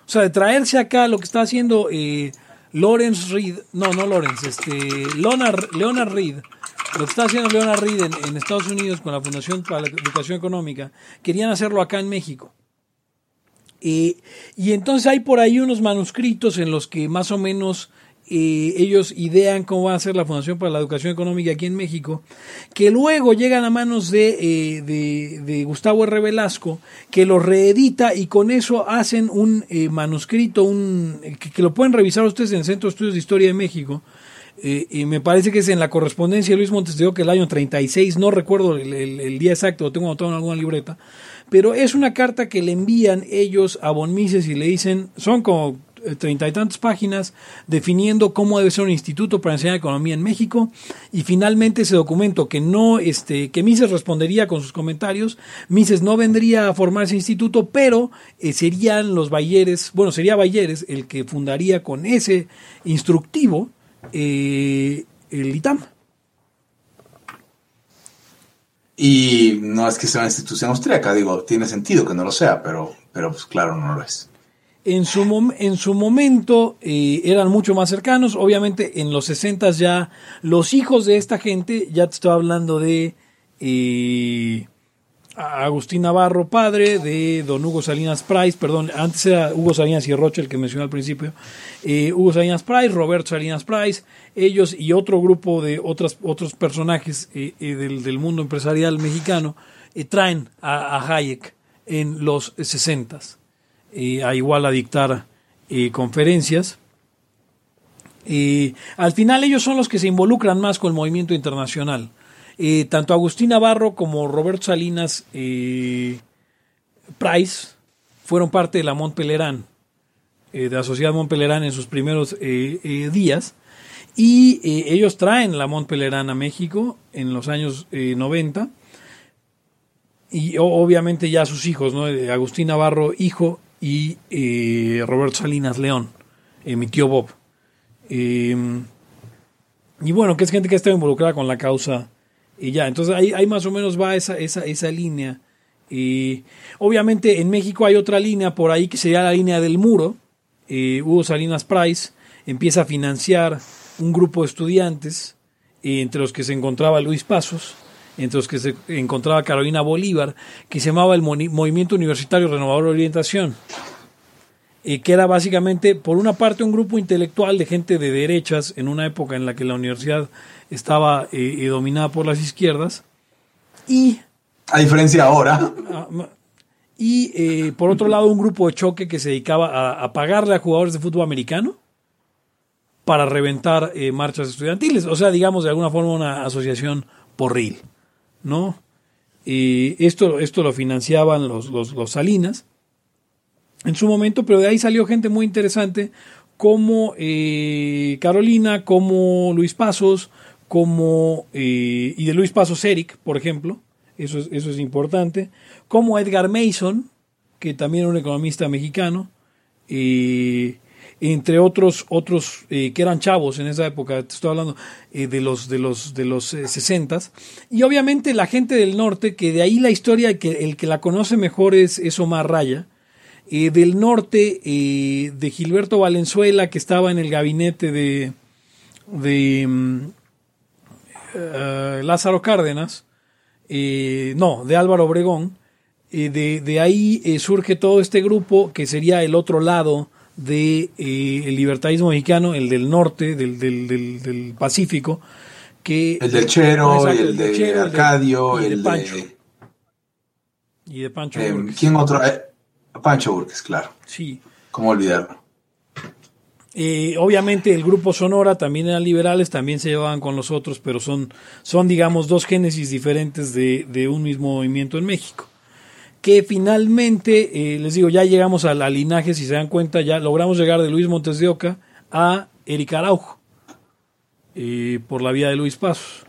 O sea, de traerse acá lo que está haciendo eh, Lawrence Reed, no, no Lawrence, este, Leonard, Leonard Reed, lo que está haciendo Leonard Reed en, en Estados Unidos con la Fundación para la Educación Económica, querían hacerlo acá en México. Eh, y entonces hay por ahí unos manuscritos en los que más o menos eh, ellos idean cómo va a ser la Fundación para la Educación Económica aquí en México, que luego llegan a manos de, eh, de, de Gustavo R. Velasco, que lo reedita y con eso hacen un eh, manuscrito, un, que, que lo pueden revisar ustedes en el Centro de Estudios de Historia de México, eh, y me parece que es en la correspondencia de Luis Montes de Oca el año 36, no recuerdo el, día exacto, lo tengo anotado en alguna libreta, pero es una carta que le envían ellos a Von Mises y le dicen, son como treinta y tantas páginas definiendo cómo debe ser un instituto para enseñar economía en México y finalmente ese documento que no este que Mises respondería con sus comentarios Mises no vendría a formar ese instituto pero eh, serían los Bayeres bueno sería Bayeres el que fundaría con ese instructivo eh, el ITAM Y no es que sea una institución austríaca, digo, tiene sentido que no lo sea, pero, pero pues claro, no lo es. En su, mom- en su momento eh, eran mucho más cercanos. Obviamente en los 60 ya los hijos de esta gente, ya te estoy hablando de eh, Agustín Navarro, padre, de don Hugo Salinas Price, perdón, antes era Hugo Salinas y Rocha el que mencioné al principio, eh, Hugo Salinas Price, Roberto Salinas Price, ellos y otro grupo de otras, otros personajes eh, eh, del, del mundo empresarial mexicano traen a, Hayek en los 60 eh, a igual a dictar conferencias. Al final ellos son los que se involucran más con el movimiento internacional. Eh, tanto Agustín Navarro como Roberto Salinas eh, Price fueron parte de la Mont Pelerin, eh, de la Sociedad Mont Pelerin en sus primeros eh, días. Y ellos traen la Mont Pelerin a México en los años eh, 90 y obviamente ya sus hijos, ¿no? Agustín Navarro, hijo, y Roberto Salinas León, mi tío Bob. Eh, y bueno, que es gente que está involucrada con la causa y ya, entonces ahí, más o menos va esa, esa, esa línea. Y obviamente en México hay otra línea por ahí que sería la línea del muro. Hugo Salinas Price empieza a financiar un grupo de estudiantes, entre los que se encontraba Luis Pasos, entre los que se encontraba Carolina Bolívar, que se llamaba el Movimiento Universitario Renovador de Orientación, eh, que era básicamente, por una parte, un grupo intelectual de gente de derechas en una época en la que la universidad estaba eh, eh, dominada por las izquierdas, y A diferencia ahora, Ah, Y eh, por otro lado, un grupo de choque que se dedicaba a, a pagarle a jugadores de fútbol americano para reventar marchas estudiantiles. O sea, digamos de alguna forma una asociación porril, ¿no? Y esto, esto lo financiaban los, los, los Salinas en su momento, pero de ahí salió gente muy interesante como eh, Carolina, como Luis Pasos, como eh, y de Luis Pasos Eric, por ejemplo, eso es, eso es importante, como Edgar Mason, que también era un economista mexicano, eh, entre otros otros eh, que eran chavos en esa época, te estoy hablando eh, de los de los de los 60 y obviamente la gente del norte, que de ahí la historia que el que la conoce mejor es, es Omar Raya, eh, del norte eh, de Gilberto Valenzuela, que estaba en el gabinete de, de mm, eh, Lázaro Cárdenas, eh, no, de Álvaro Obregón, de, de ahí eh, surge todo este grupo que sería el otro lado del de, eh, el libertarismo mexicano, el del norte, del, del, del, del Pacífico, que el del Chero, Exacto, el, de Chero, el de- Arcadio, y de el Pancho. de... y de Pancho. ¿Quién otro? Eh, Pancho Burques, claro. Sí. ¿Cómo olvidarlo? Eh, obviamente el grupo Sonora también eran liberales, también se llevaban con los otros, pero son, son digamos, dos génesis diferentes de, de un mismo movimiento en México. Que finalmente, eh, les digo, ya llegamos al, al linaje, si se dan cuenta, ya logramos llegar de Luis Montes de Oca a Eric Araujo, eh, por la vía de Luis Pasos,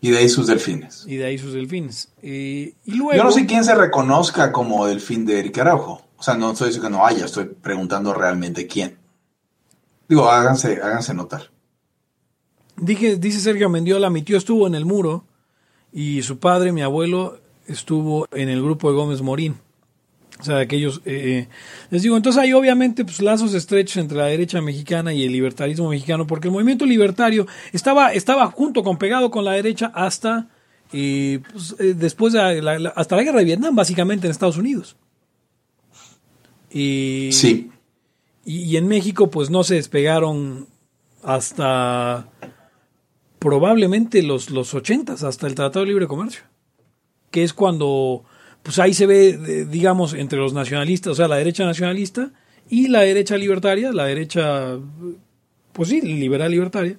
Y de ahí sus delfines. y de ahí sus delfines. Eh, y luego, Yo no sé quién se reconozca como delfín de Eric Araujo. O sea, no estoy diciendo que no haya, estoy preguntando realmente quién. Digo, háganse, háganse notar. Dije, dice Sergio Mendiola, mi tío estuvo en el muro y su padre, mi abuelo, estuvo en el grupo de Gómez Morín. O sea, aquellos... eh, les digo, entonces hay obviamente pues, lazos estrechos entre la derecha mexicana y el libertarismo mexicano, porque el movimiento libertario estaba, estaba junto con pegado con la derecha hasta eh, pues, eh, después de la, la- hasta la guerra de Vietnam, básicamente en Estados Unidos. Y, Sí. Y, y en México pues no se despegaron hasta probablemente los, los 80, hasta el Tratado de Libre Comercio, que es cuando pues ahí se ve, digamos, entre los nacionalistas, o sea, la derecha nacionalista y la derecha libertaria, la derecha, pues sí, liberal libertaria,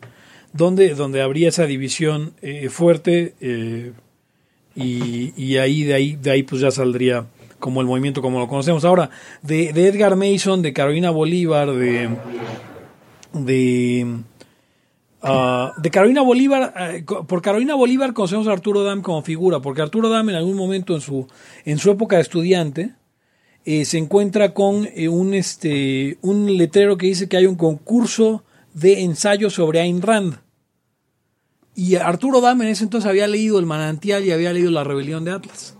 donde, donde habría esa división eh, fuerte eh, y, y ahí, de ahí, de ahí pues ya saldría como el movimiento como lo conocemos. Ahora, de, de Edgar Mason, de Carolina Bolívar, de... de Ah, de Carolina Bolívar, eh, por Carolina Bolívar conocemos a Arturo Dam como figura, porque Arturo Dam en algún momento en su, en su época de estudiante eh, se encuentra con eh, un, este, un letrero que dice que hay un concurso de ensayo sobre Ayn Rand. Y Arturo Dam en ese entonces había leído El Manantial y había leído La Rebelión de Atlas.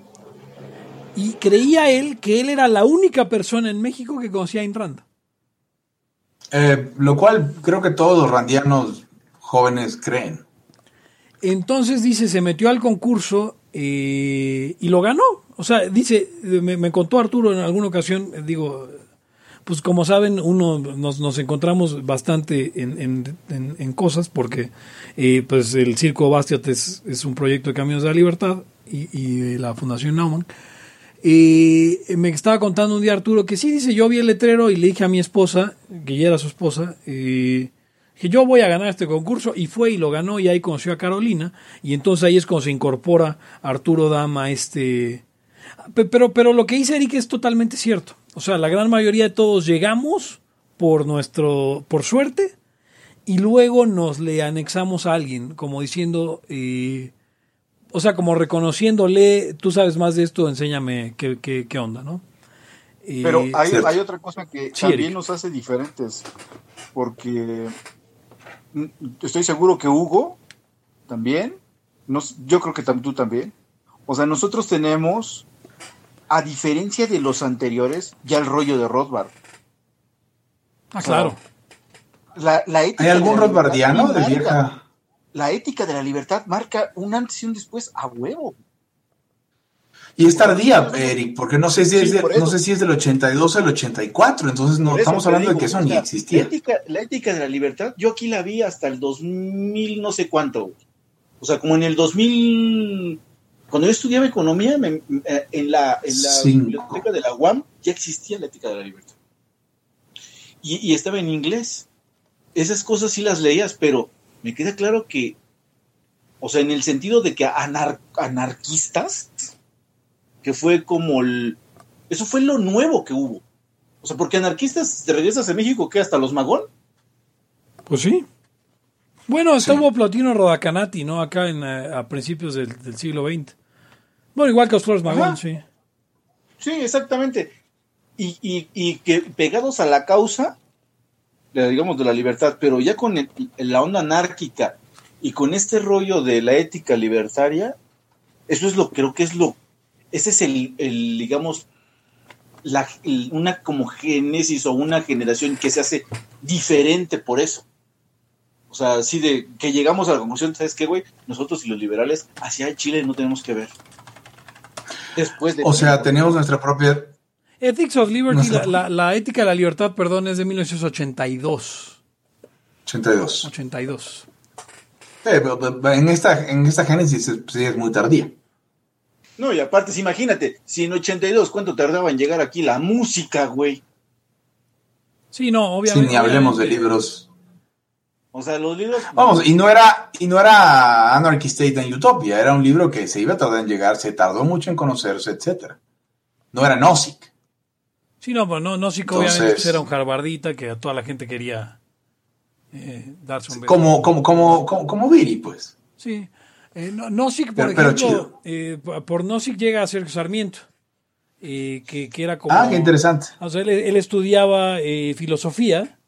Y creía él que él era la única persona en México que conocía a Ayn Rand. Lo cual creo que todos los randianos jóvenes creen. Entonces dice, se metió al concurso eh, y lo ganó. O sea, dice, me, me contó Arturo en alguna ocasión, eh, digo, pues como saben, uno nos, nos encontramos bastante en, en- en- cosas porque eh, pues el Circo Bastiat es, un proyecto de Caminos de la Libertad y, y de la Fundación Naumann. Y me estaba contando un día Arturo que sí, dice, yo vi el letrero y le dije a mi esposa, que ya era su esposa, eh, que yo voy a ganar este concurso y fue y lo ganó y ahí conoció a Carolina y entonces ahí es cuando se incorpora Arturo Dama a este... Pe- Pero, pero lo que dice Eric es totalmente cierto. O sea, la gran mayoría de todos llegamos por nuestro, por suerte y luego nos le anexamos a alguien, como diciendo, eh, o sea, como reconociéndole, tú sabes más de esto, enséñame qué, qué, qué onda, ¿no? Eh, Pero hay, cierto. hay otra cosa que Sí, también Eric. nos hace diferentes, porque estoy seguro que Hugo también, nos, yo creo que tú también, o sea, nosotros tenemos, a diferencia de los anteriores, ya el rollo de Rothbard. ah, claro. La, la ética ¿Hay de algún rothbardiano de marca- vieja? La ética de la libertad marca un antes y un después a huevo. Y es tardía, Eric, porque no sé si es, Sí, de- no sé si es del 82 al 84, entonces no estamos hablando de que eso o ni existía. La ética, la ética de la libertad, yo aquí la vi hasta el 2000 no sé cuánto. O sea, como en el 2000, cuando yo estudiaba economía, me- eh, en la, en la Cinco. biblioteca de la UAM ya existía la ética de la libertad. Y, y estaba en inglés. Esas cosas sí las leías, pero me queda claro que, o sea, en el sentido de que anar- anarquistas, que fue como el... Eso fue lo nuevo que hubo. O sea, porque anarquistas, te regresas a México, ¿qué? ¿Hasta los Magón? Pues sí. Bueno, Sí. estuvo Plotino Rodacanati, ¿no? Acá en, eh, a principios del, del siglo XX. Bueno, igual que los Flores Magón, Ajá. sí. Sí, exactamente. Y, y, y que pegados a la causa, de, digamos, de la libertad, pero ya con el- la onda anárquica y con este rollo de la ética libertaria, eso es lo creo que es lo, ese es el, el, digamos, la, el- una como génesis o una generación que se hace diferente por eso. O sea, así de que llegamos a la conclusión, ¿sabes qué, güey? Nosotros y los liberales hacia Chile no tenemos que ver. Después de... O sea, tenemos nuestra propia... Ethics of Liberty, Nuestra- la, la- la ética de la libertad, perdón, es de 1982. 82. 82. Eh, pero- pero en esta, en esta génesis sí es muy tardía. No, y aparte, sí, imagínate, si en 82, ¿cuánto tardaba en llegar aquí la música, güey? Sí, no, Sí, obviamente. ni hablemos de libros. O sea, los libros... Vamos, y no era, y no era Anarchy State and Utopia, era un libro que se iba a tardar en llegar, se tardó mucho en conocerse, etcétera. No era Nozick. Sí, no, pues no, no sí que Entonces- obviamente pues, era un jarbardita que a toda la gente quería eh, darse un beso. Como, como, como, como, como Viri, pues. Sí. Eh, no, Nozick, por Pero- pero ejemplo, chido. eh, por- Nozick llega a Sergio Sarmiento, eh, que, que era como... Ah, qué interesante. O sea, él, él estudiaba eh, filosofía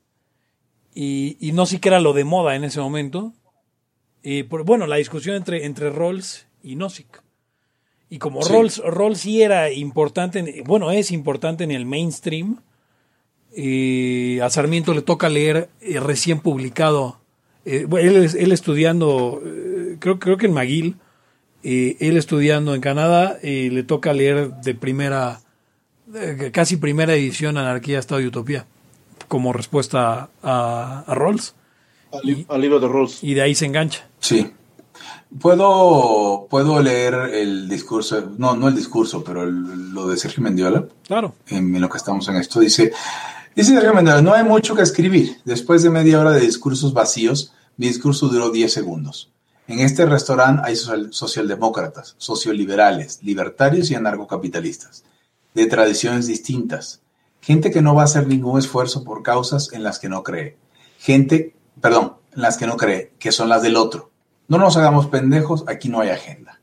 y, y Nozick era lo de moda en ese momento. Eh, por- bueno, la discusión entre, entre Rawls y Nozick. Y como Sí. Rawls, Rawls sí era importante, en- bueno, es importante en el mainstream, a Sarmiento le toca leer recién publicado, él, es- él estudiando, creo, creo que en McGill, eh, él estudiando en Canadá, eh, le toca leer de primera, eh, casi primera edición Anarquía, Estado y Utopía, como respuesta a, a Rolls. Al, al libro de Rolls. Y de ahí se engancha. Sí. Puedo, puedo leer el discurso, no, no el discurso, pero el- lo de Sergio Mendiola. Claro. en, en lo que estamos en esto. Dice, dice Sergio Mendiola, no hay mucho que escribir. Después de media hora de discursos vacíos, mi discurso duró 10 segundos. En este restaurante hay social- socialdemócratas, socioliberales, libertarios y anarcocapitalistas, de tradiciones distintas. Gente que no va a hacer ningún esfuerzo por causas en las que no cree. Gente, perdón, en las que no cree, que son las del otro. No nos hagamos pendejos, aquí no hay agenda.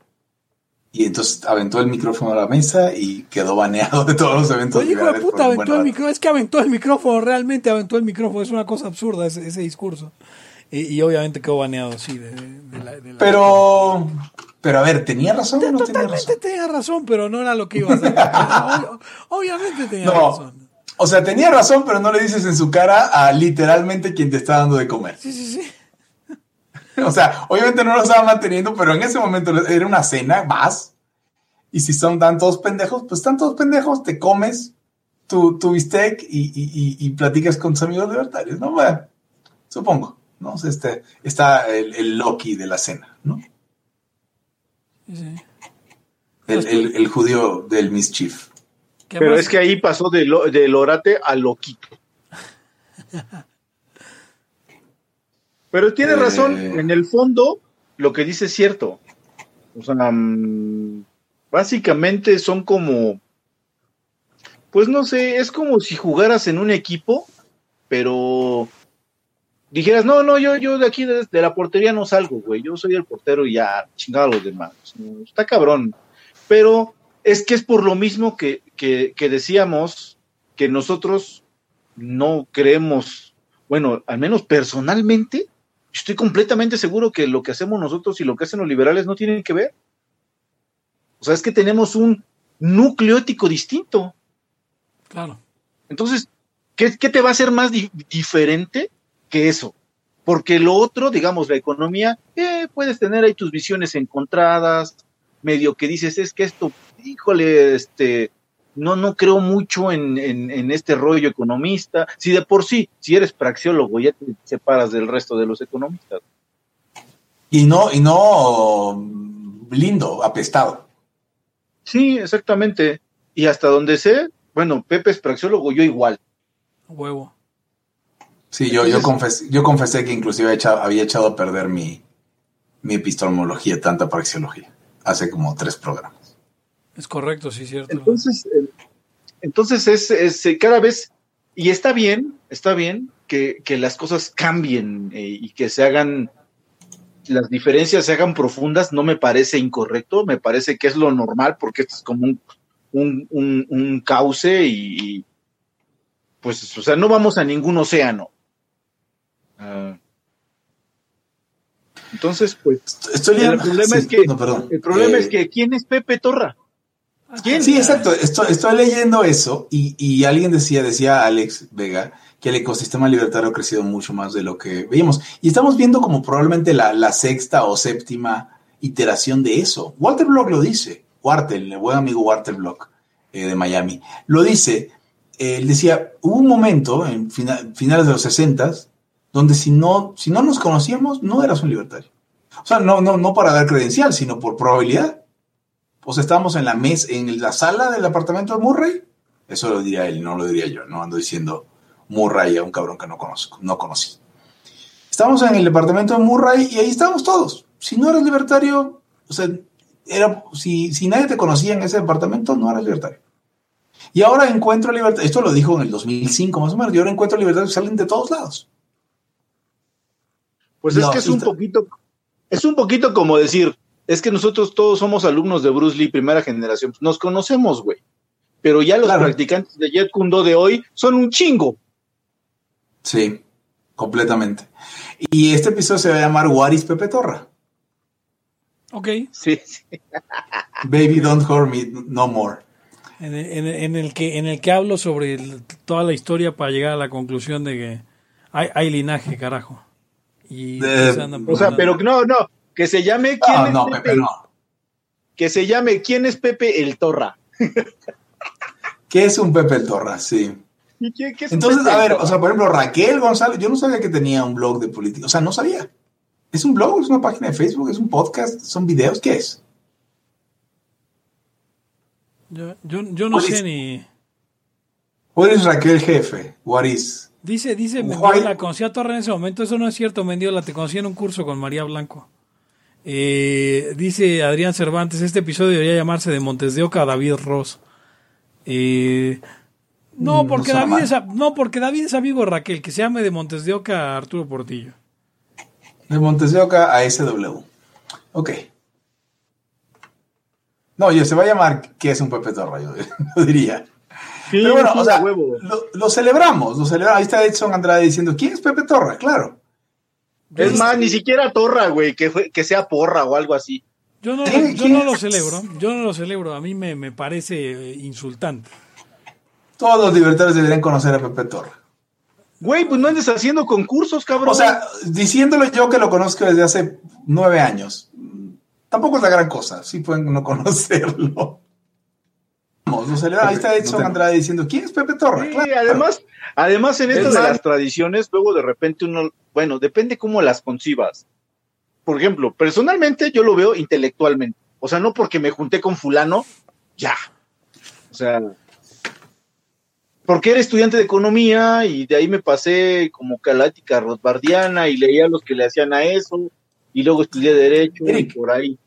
Y entonces aventó el micrófono a la mesa y quedó baneado de todos los eventos. Oye, hijo de puta, aventó el micrófono. Es que aventó el micrófono, realmente aventó el micrófono. Es una cosa absurda ese, ese discurso. Y, y obviamente quedó baneado, sí. De, de la, de la- Pero, pero a ver, ¿tenía razón o no tenía Totalmente razón? tenía razón, pero no era lo que iba a hacer. Obviamente tenía No. razón. O sea, tenía razón, pero no le dices en su cara a literalmente quien te está dando de comer. Sí, sí, sí. O sea, obviamente no lo estaba manteniendo, pero en ese momento era una cena, vas. Y si son tan todos pendejos, pues están todos pendejos, te comes tu, tu bistec y, y, y- y platicas con tus amigos libertarios, ¿no? Bueno, supongo, ¿no? Este, está el, el Loki de la cena, ¿no? sí, sí. El, el- el judío del mischief. ¿Qué Pero más? es que ahí pasó del lo- del orate al loquito. Pero tiene Eh. razón, en el fondo lo que dice es cierto. O sea, mm, básicamente son como, pues no sé, es como si jugaras en un equipo, pero dijeras, no, no, yo, yo de aquí de, de la portería no salgo, güey, yo soy el portero y ya, chingado a los demás. No, Está cabrón. Pero es que es por lo mismo que, que, que decíamos que nosotros no creemos, bueno, al menos personalmente, estoy completamente seguro que lo que hacemos nosotros y lo que hacen los liberales no tienen que ver. O sea, es que tenemos un núcleo ético distinto. Claro. Entonces, ¿qué, qué te va a hacer más di- diferente que eso? Porque lo otro, digamos, la economía, eh, puedes tener ahí tus visiones encontradas, medio que dices, es que esto, híjole, este, no, no creo mucho en, en, en este rollo economista. Si de por sí, si eres praxiólogo, ya te separas del resto de los economistas. Y no, y no mm, lindo, apestado. Sí, exactamente. Y hasta donde sé, bueno, Pepe es praxiólogo, yo igual. Huevo. Sí, yo, yo, confesé, yo confesé que inclusive había echado, había echado a perder mi, mi epistemología, tanta praxeología, hace como tres programas. Es correcto, sí, cierto. Entonces, eh, entonces es, es, eh, cada vez, y está bien, está bien que, que las cosas cambien eh, y que se hagan, las diferencias se hagan profundas, no me parece incorrecto, me parece que es lo normal porque esto es como un, un, un, un cauce y, y, pues, o sea, no vamos a ningún océano. Ah. entonces, pues, Estoy el problema sí, es que, no, el problema Eh, es que, ¿quién es Pepe Torra? ¿Quién? Sí, exacto. Estoy, estoy leyendo eso y, y alguien decía, decía Alex Vega, que el ecosistema libertario ha crecido mucho más de lo que veíamos. Y estamos viendo como probablemente la, la sexta o séptima iteración de eso. Walter Block lo dice, Wartel, el buen amigo Walter Block eh, de Miami, lo dice. eh, él decía, hubo un momento en fina- finales de los 60 donde si no, si no nos conocíamos, no eras un libertario. O sea, no, no, no para dar credencial, sino por probabilidad. Pues estábamos en la mesa, en la sala del apartamento de Murray. Eso lo diría él, no lo diría yo. No ando diciendo Murray a un cabrón que no conozco, no conocí. Estábamos en el departamento de Murray y ahí estábamos todos. Si no eras libertario, o sea, era, si, si nadie te conocía en ese departamento, no eras libertario. Y ahora encuentro libertad. Esto lo dijo en el 2005 más o menos. Y ahora encuentro libertad que salen de todos lados. Pues es No, que es un poquito, es un poquito como decir, es que nosotros todos somos alumnos de Bruce Lee, primera generación. Nos conocemos, güey. Pero ya los Claro. practicantes de Jet Kundo de hoy son un chingo. Sí, completamente. Y este episodio se va a llamar What is Pepe Torra? Ok. Sí, sí. Baby, don't hurt me no more. En el, en el- en el que, en el que hablo sobre el- toda la historia para llegar a la conclusión de que hay, hay linaje, carajo. Y De- se andan O sea, pero no, no, que se llame quién Ah, es no, Pepe, Pepe, no. que se llame quién es Pepe el Torra. ¿Qué es un Pepe Torra? Sí. ¿Y qué, qué es un Entonces, a ver, o sea, por ejemplo, Raquel González, yo no sabía que tenía un blog de política, o sea, no sabía. ¿Es un blog? ¿Es una página de Facebook? ¿Es un podcast? ¿Son videos? ¿Qué es? Yo, yo, yo no ¿Cuál sé es? ni... ¿O eres Raquel Jefe? What is? Dice, dice? Mendiola, conocí a Torre en ese momento, eso no es cierto, Mendiola, te conocí en un curso con María Blanco. Eh, dice Adrián Cervantes, este episodio debería llamarse de Montes de Oca a David Ross. Eh, no, Mm, porque no David mal. es, no, porque David es amigo de Raquel, que se llame de Montes de Oca a Arturo Portillo. De Montes de Oca a SW. Ok. No, yo se va a llamar que es un Pepe Torra, yo, yo diría. Sí, Pero bueno, sí, o sea, huevo. lo, lo celebramos, lo celebramos. Ahí está Edson Andrade diciendo, ¿quién es Pepe Torra? Claro. Es más, ni siquiera Torra, güey, que, que sea porra o algo así. Yo no, ¿Quién- yo no lo celebro, yo no lo celebro, a mí me, me parece eh, insultante. Todos los libertarios deberían conocer a Pepe Torra. Güey, pues no andes haciendo concursos, cabrón. O sea, diciéndolo yo que lo conozco desde hace nueve años, tampoco es la gran cosa. Sí pueden no conocerlo. Vamos, lo celebramos. Ahí está Edson Andrade diciendo, ¿quién es Pepe Torra? Sí, Claro. además, además en esto Es de las tradiciones, luego de repente uno, bueno, depende cómo las concibas. Por ejemplo, personalmente yo lo veo intelectualmente. O sea, no porque me junté con fulano, ya. O sea, porque era estudiante de economía y de ahí me pasé como que a la ética rothbardiana y leía a los que le hacían a eso y luego estudié derecho Eric. y por ahí.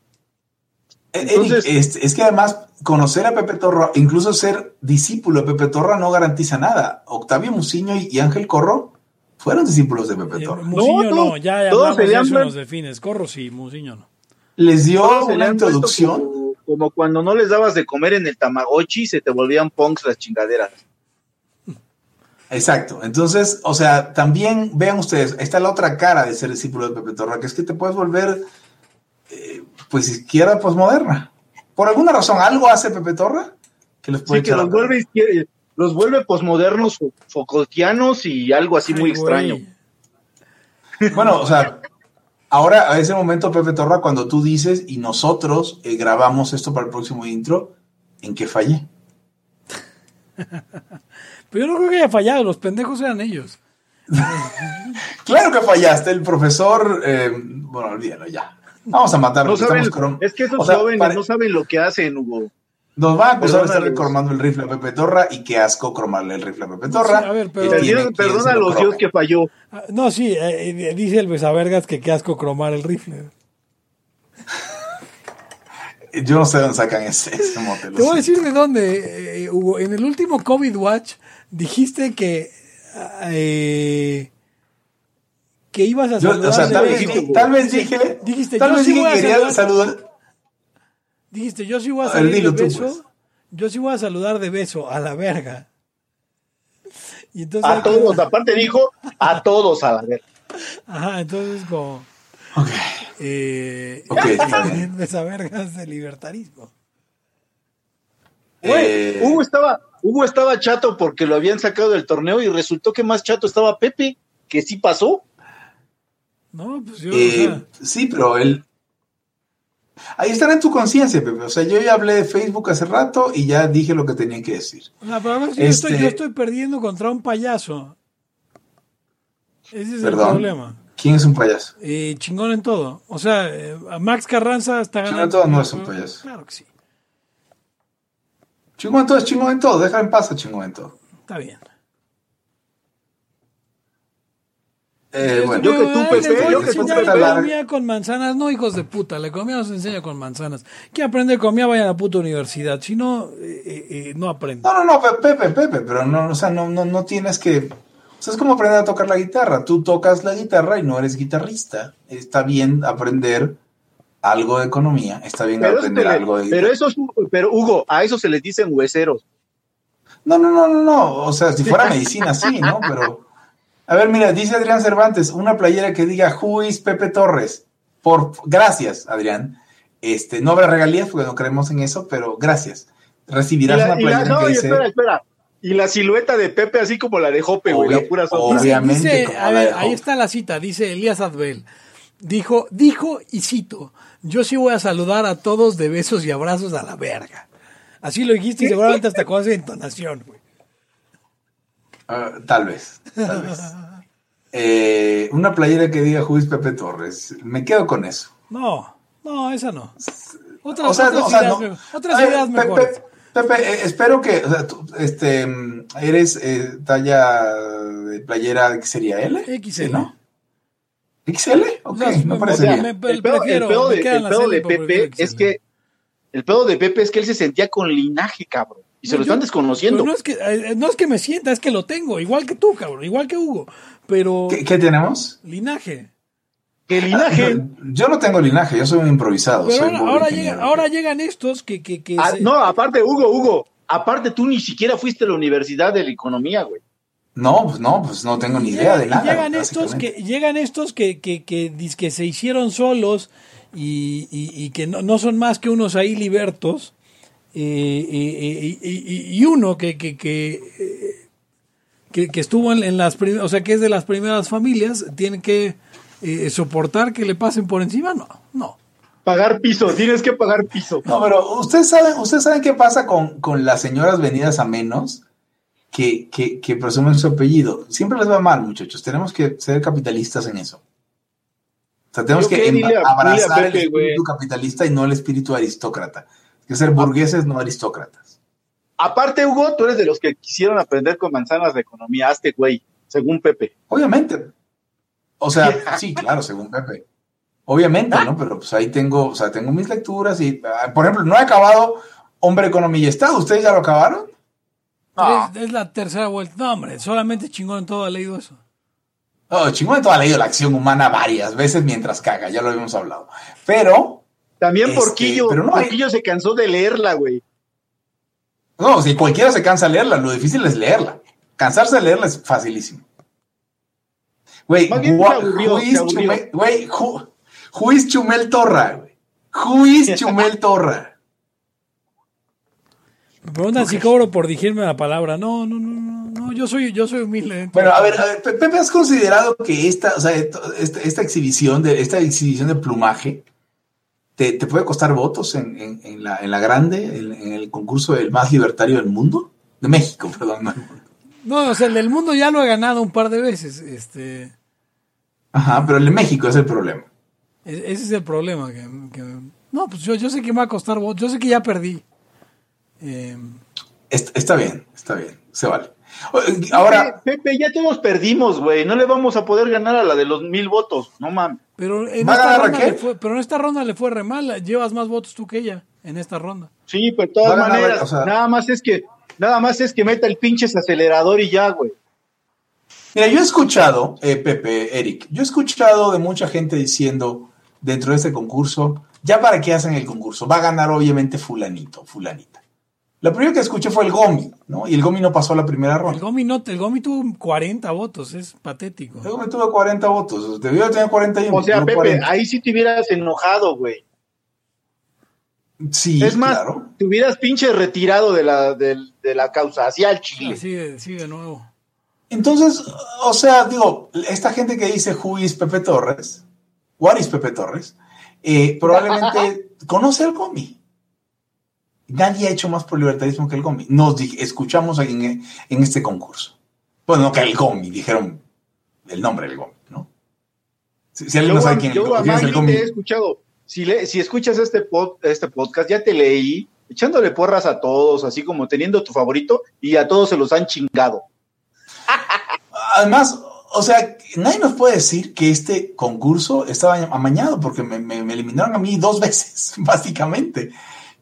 Eh, Eric, Entonces- es, es que además conocer a Pepe Torra, incluso ser discípulo de Pepe Torra no garantiza nada. Octavio Muciño y, y Ángel Corro fueron discípulos de Pepe Eh, Torra. Musiño no, todo- ya todos hablamos de serían eso en buen- los delfines, Corro sí, Musiño no. Les dio Todos se una introducción. Como, como cuando no les dabas de comer en el Tamagotchi y se te volvían punks las chingaderas. Exacto. Entonces, o sea, también vean ustedes, está la otra cara de ser discípulo de Pepe Torra, que es que te puedes volver, eh, pues, izquierda posmoderna. Por alguna razón, algo hace Pepe Torra que los puede Sí, que los vuelve, los vuelve posmodernos, fo- Foucaultianos y algo así muy extraño. Bueno, o sea, ahora a ese momento, Pepe Torra, cuando tú dices y nosotros eh, grabamos esto para el próximo intro, ¿en qué fallé? Pero yo no creo que haya fallado, los pendejos eran ellos. Claro que fallaste, el profesor. eh, bueno, olvídalo ya. Vamos a matarlo. No saben, estamos crom- es que esos o sea, jóvenes pare- no saben lo que hacen, Hugo. Nos va a acusar de estar Perdónalos. cromando el rifle a Pepe Torra y qué asco cromarle el rifle a Pepe Torra. Sí, a ver, pero- tiene Perdona, a lo los dios que falló. Ah, No, sí, eh, dice el besavergas que qué asco cromar el rifle. Yo no sé dónde sacan ese, ese mote. Te voy a decir de dónde, eh, Hugo. En el último COVID Watch dijiste que eh, que ibas a Yo, saludar. o sea, de tal, vez, tal vez dije, Dijiste, tal yo vez sí dije voy a que quería saludar. saludar. Dijiste, yo sí voy a A ver, salir de dilo tú, beso. pues. Yo sí voy a saludar de beso a la verga. Y entonces, A todos, aparte dijo, a todos a la vez. Ajá, entonces como Ok, eh, ok, está bien. besavergas de libertarismo. Güey, Eh, Hugo estaba, Hugo estaba chato porque lo habían sacado del torneo y resultó que más chato estaba Pepe, que sí pasó. No, pues yo, eh, o sea, sí, pero él. Ahí estará en tu conciencia, Pepe. O sea, yo ya hablé de Facebook hace rato y ya dije lo que tenía que decir. o sea, pero a ver si yo, este- estoy, yo estoy perdiendo contra un payaso. Ese es Perdón. el problema. ¿Quién es un payaso? Eh, chingón en todo. O sea, eh, a Max Carranza está Chingón ganando. en todo no es un payaso. Claro que sí. Chingón en todo es chingón en todo. Déjalo en paz a chingón en todo. Está bien. Eh, bueno, Yo que tú, Pepe, les voy yo a que tú, enseñar Pepe. economía con manzanas, no hijos de puta. La economía no se enseña con manzanas. ¿Quieren aprender economía? Vayan a la puta universidad. Si no, eh, eh, eh, no aprenden. No, no, no, Pe- Pepe, Pepe, pero no, o sea, no, no, no tienes que. O sea, es como aprender a tocar la guitarra. Tú tocas la guitarra y no eres guitarrista. Está bien aprender algo de economía. Está bien Pero, aprender algo de pero eso es- pero Hugo, a eso se les dicen hueseros. No, no, no, no, no. O sea, si fuera medicina, sí, ¿no? Pero. A ver, mira, dice Adrián Cervantes, una playera que diga Who is Pepe Torres. Por, gracias, Adrián. Este, no habrá regalías porque no creemos en eso, pero gracias. Recibirás la- una y la- playera no, que y dice. espera, espera. Y la silueta de Pepe así como la de Jope, güey, la pura sombra. obvia- Obviamente, Dice, como a la ver, de ahí está la cita, dice Elías Adbel. Dijo, dijo y cito, yo sí voy a saludar a todos de besos y abrazos a la verga. Así lo dijiste y seguramente hasta con esa entonación, güey. Ah, tal vez, tal vez. Eh, una playera que diga Juiz Pepe Torres. Me quedo con eso. No, no, esa no. Otras, O sea, otras no, o sea, ideas, no. me- otras ideas Pepe, mejores. Pepe, eh, espero que, o sea, tú, este, eres eh, talla de playera, ¿qué sería L? XL. ¿No? ¿XL? Ok, O sea, me o parece bien. El pedo, de, Pepe es que el pedo de Pepe es que él se sentía con linaje, cabrón. Y se No, lo yo- están desconociendo. Pero no es que eh, no es que me sienta, es que lo tengo, igual que tú, cabrón, igual que Hugo, pero ¿Qué, qué tenemos? linaje. Que el linaje. Yo, yo no tengo linaje, yo soy un improvisado. Pero soy ahora, muy ahora, ingeniero. llega- ahora llegan estos que, que, que Ah, se- no, aparte, Hugo, Hugo. Aparte, tú ni siquiera fuiste a la Universidad de la Economía, güey. No, pues no, pues no tengo ni idea llegan, de nada. llegan estos que llegan estos que, que, que, dizque se hicieron solos y, y- y que no, no son más que unos ahí libertos eh, eh, eh, y, y- y uno que que, que, eh, que- que estuvo en, en las prim- o sea que es de las primeras familias tiene que eh, soportar que le pasen por encima no no Pagar piso, tienes que pagar piso. No, pero ustedes saben, ustedes saben qué pasa con, con las señoras venidas a menos que, que, que presumen su apellido. Siempre les va mal, muchachos. Tenemos que ser capitalistas en eso. O sea, tenemos que a- abrazar el espíritu capitalista y no el espíritu aristócrata. Que ser burgueses, no aristócratas. Aparte, Hugo, tú eres de los que quisieron aprender con manzanas de economía. Hazte, güey, según Pepe. Obviamente. O sea, sí, claro, según Pepe. Obviamente, ¿no? Pero pues ahí tengo, o sea, tengo mis lecturas y, ah, por ejemplo, no he acabado Hombre, Economía y Estado. ¿Ustedes ya lo acabaron? es, es la tercera vuelta no hombre solamente chingón en todo ha leído eso Oh, chingón, todo ha leído la acción humana varias veces mientras caga, ya lo habíamos hablado. Pero, También Este, Porquillo. pero no hay- Porquillo se cansó de leerla, güey. no, si cualquiera se cansa de leerla, lo difícil es leerla. Cansarse de leerla es facilísimo. Güey. Chumel- güey, is Chumel Torra, güey. Who is Chumel Torra. me preguntan si cobro por dirigirme la palabra no no no no, no yo soy yo soy humilde Bueno, a ver, a ver, Pe- Pepe, ¿has considerado que esta, o sea, esta, esta exhibición de esta exhibición de plumaje te, te puede costar votos en, en- en la, en la grande, en, el concurso del más libertario del mundo? De México, perdón. no o sea el del mundo ya lo he ganado un par de veces este Ajá, pero el de México es el problema. E- Ese es el problema. Que, que- no, pues yo, yo sé que me va a costar votos. Yo sé que ya perdí. Eh, Est- Está, bien, está bien, se vale. Ahora, Pepe, Pepe, ya todos perdimos, güey. No le vamos a poder ganar a la de los mil votos. No mames. pero, en ¿Va a esta ronda Raquel? le fue, pero en esta ronda le fue re mal. Llevas más votos tú que ella en esta ronda. Sí, pero de todas ganar, maneras, o sea- nada más es que, nada más es que meta el pinches acelerador y ya, güey. mira, yo he escuchado, eh, Pepe, Eric, yo he escuchado de mucha gente diciendo dentro de este concurso, ya para qué hacen el concurso, va a ganar obviamente fulanito, fulanita. Lo primero que escuché fue el Gomi, ¿no? Y el Gomi no pasó a la primera El ronda. Gomi, no, el Gomi tuvo 40 votos. Es patético. El Gomi tuvo 40 votos, debió tener 41. O sea, Pepe, 40. ahí sí te hubieras enojado, güey. Sí, es más, claro. te hubieras pinche retirado de la, del- de, la causa, hacia el Chile. Así de, sí, de nuevo. Entonces, o sea, digo, esta gente que dice who is Pepe Torres, what is Pepe Torres, eh, probablemente conoce al Gomi. Nadie ha hecho más por libertarismo que el Gomi. Nos escuchamos en, en este concurso. Bueno, no que el Gomi, dijeron el nombre del Gomi, ¿no? Si, si alguien Yo, no sabe quién, yo es el Gomi, te he escuchado. Si, le, si escuchas este, pod- este podcast, ya te leí, echándole porras a todos, así como teniendo tu favorito, y a todos se los han chingado. Además, o sea, nadie nos puede decir que este concurso estaba amañado porque me, me- me eliminaron a mí dos veces, básicamente.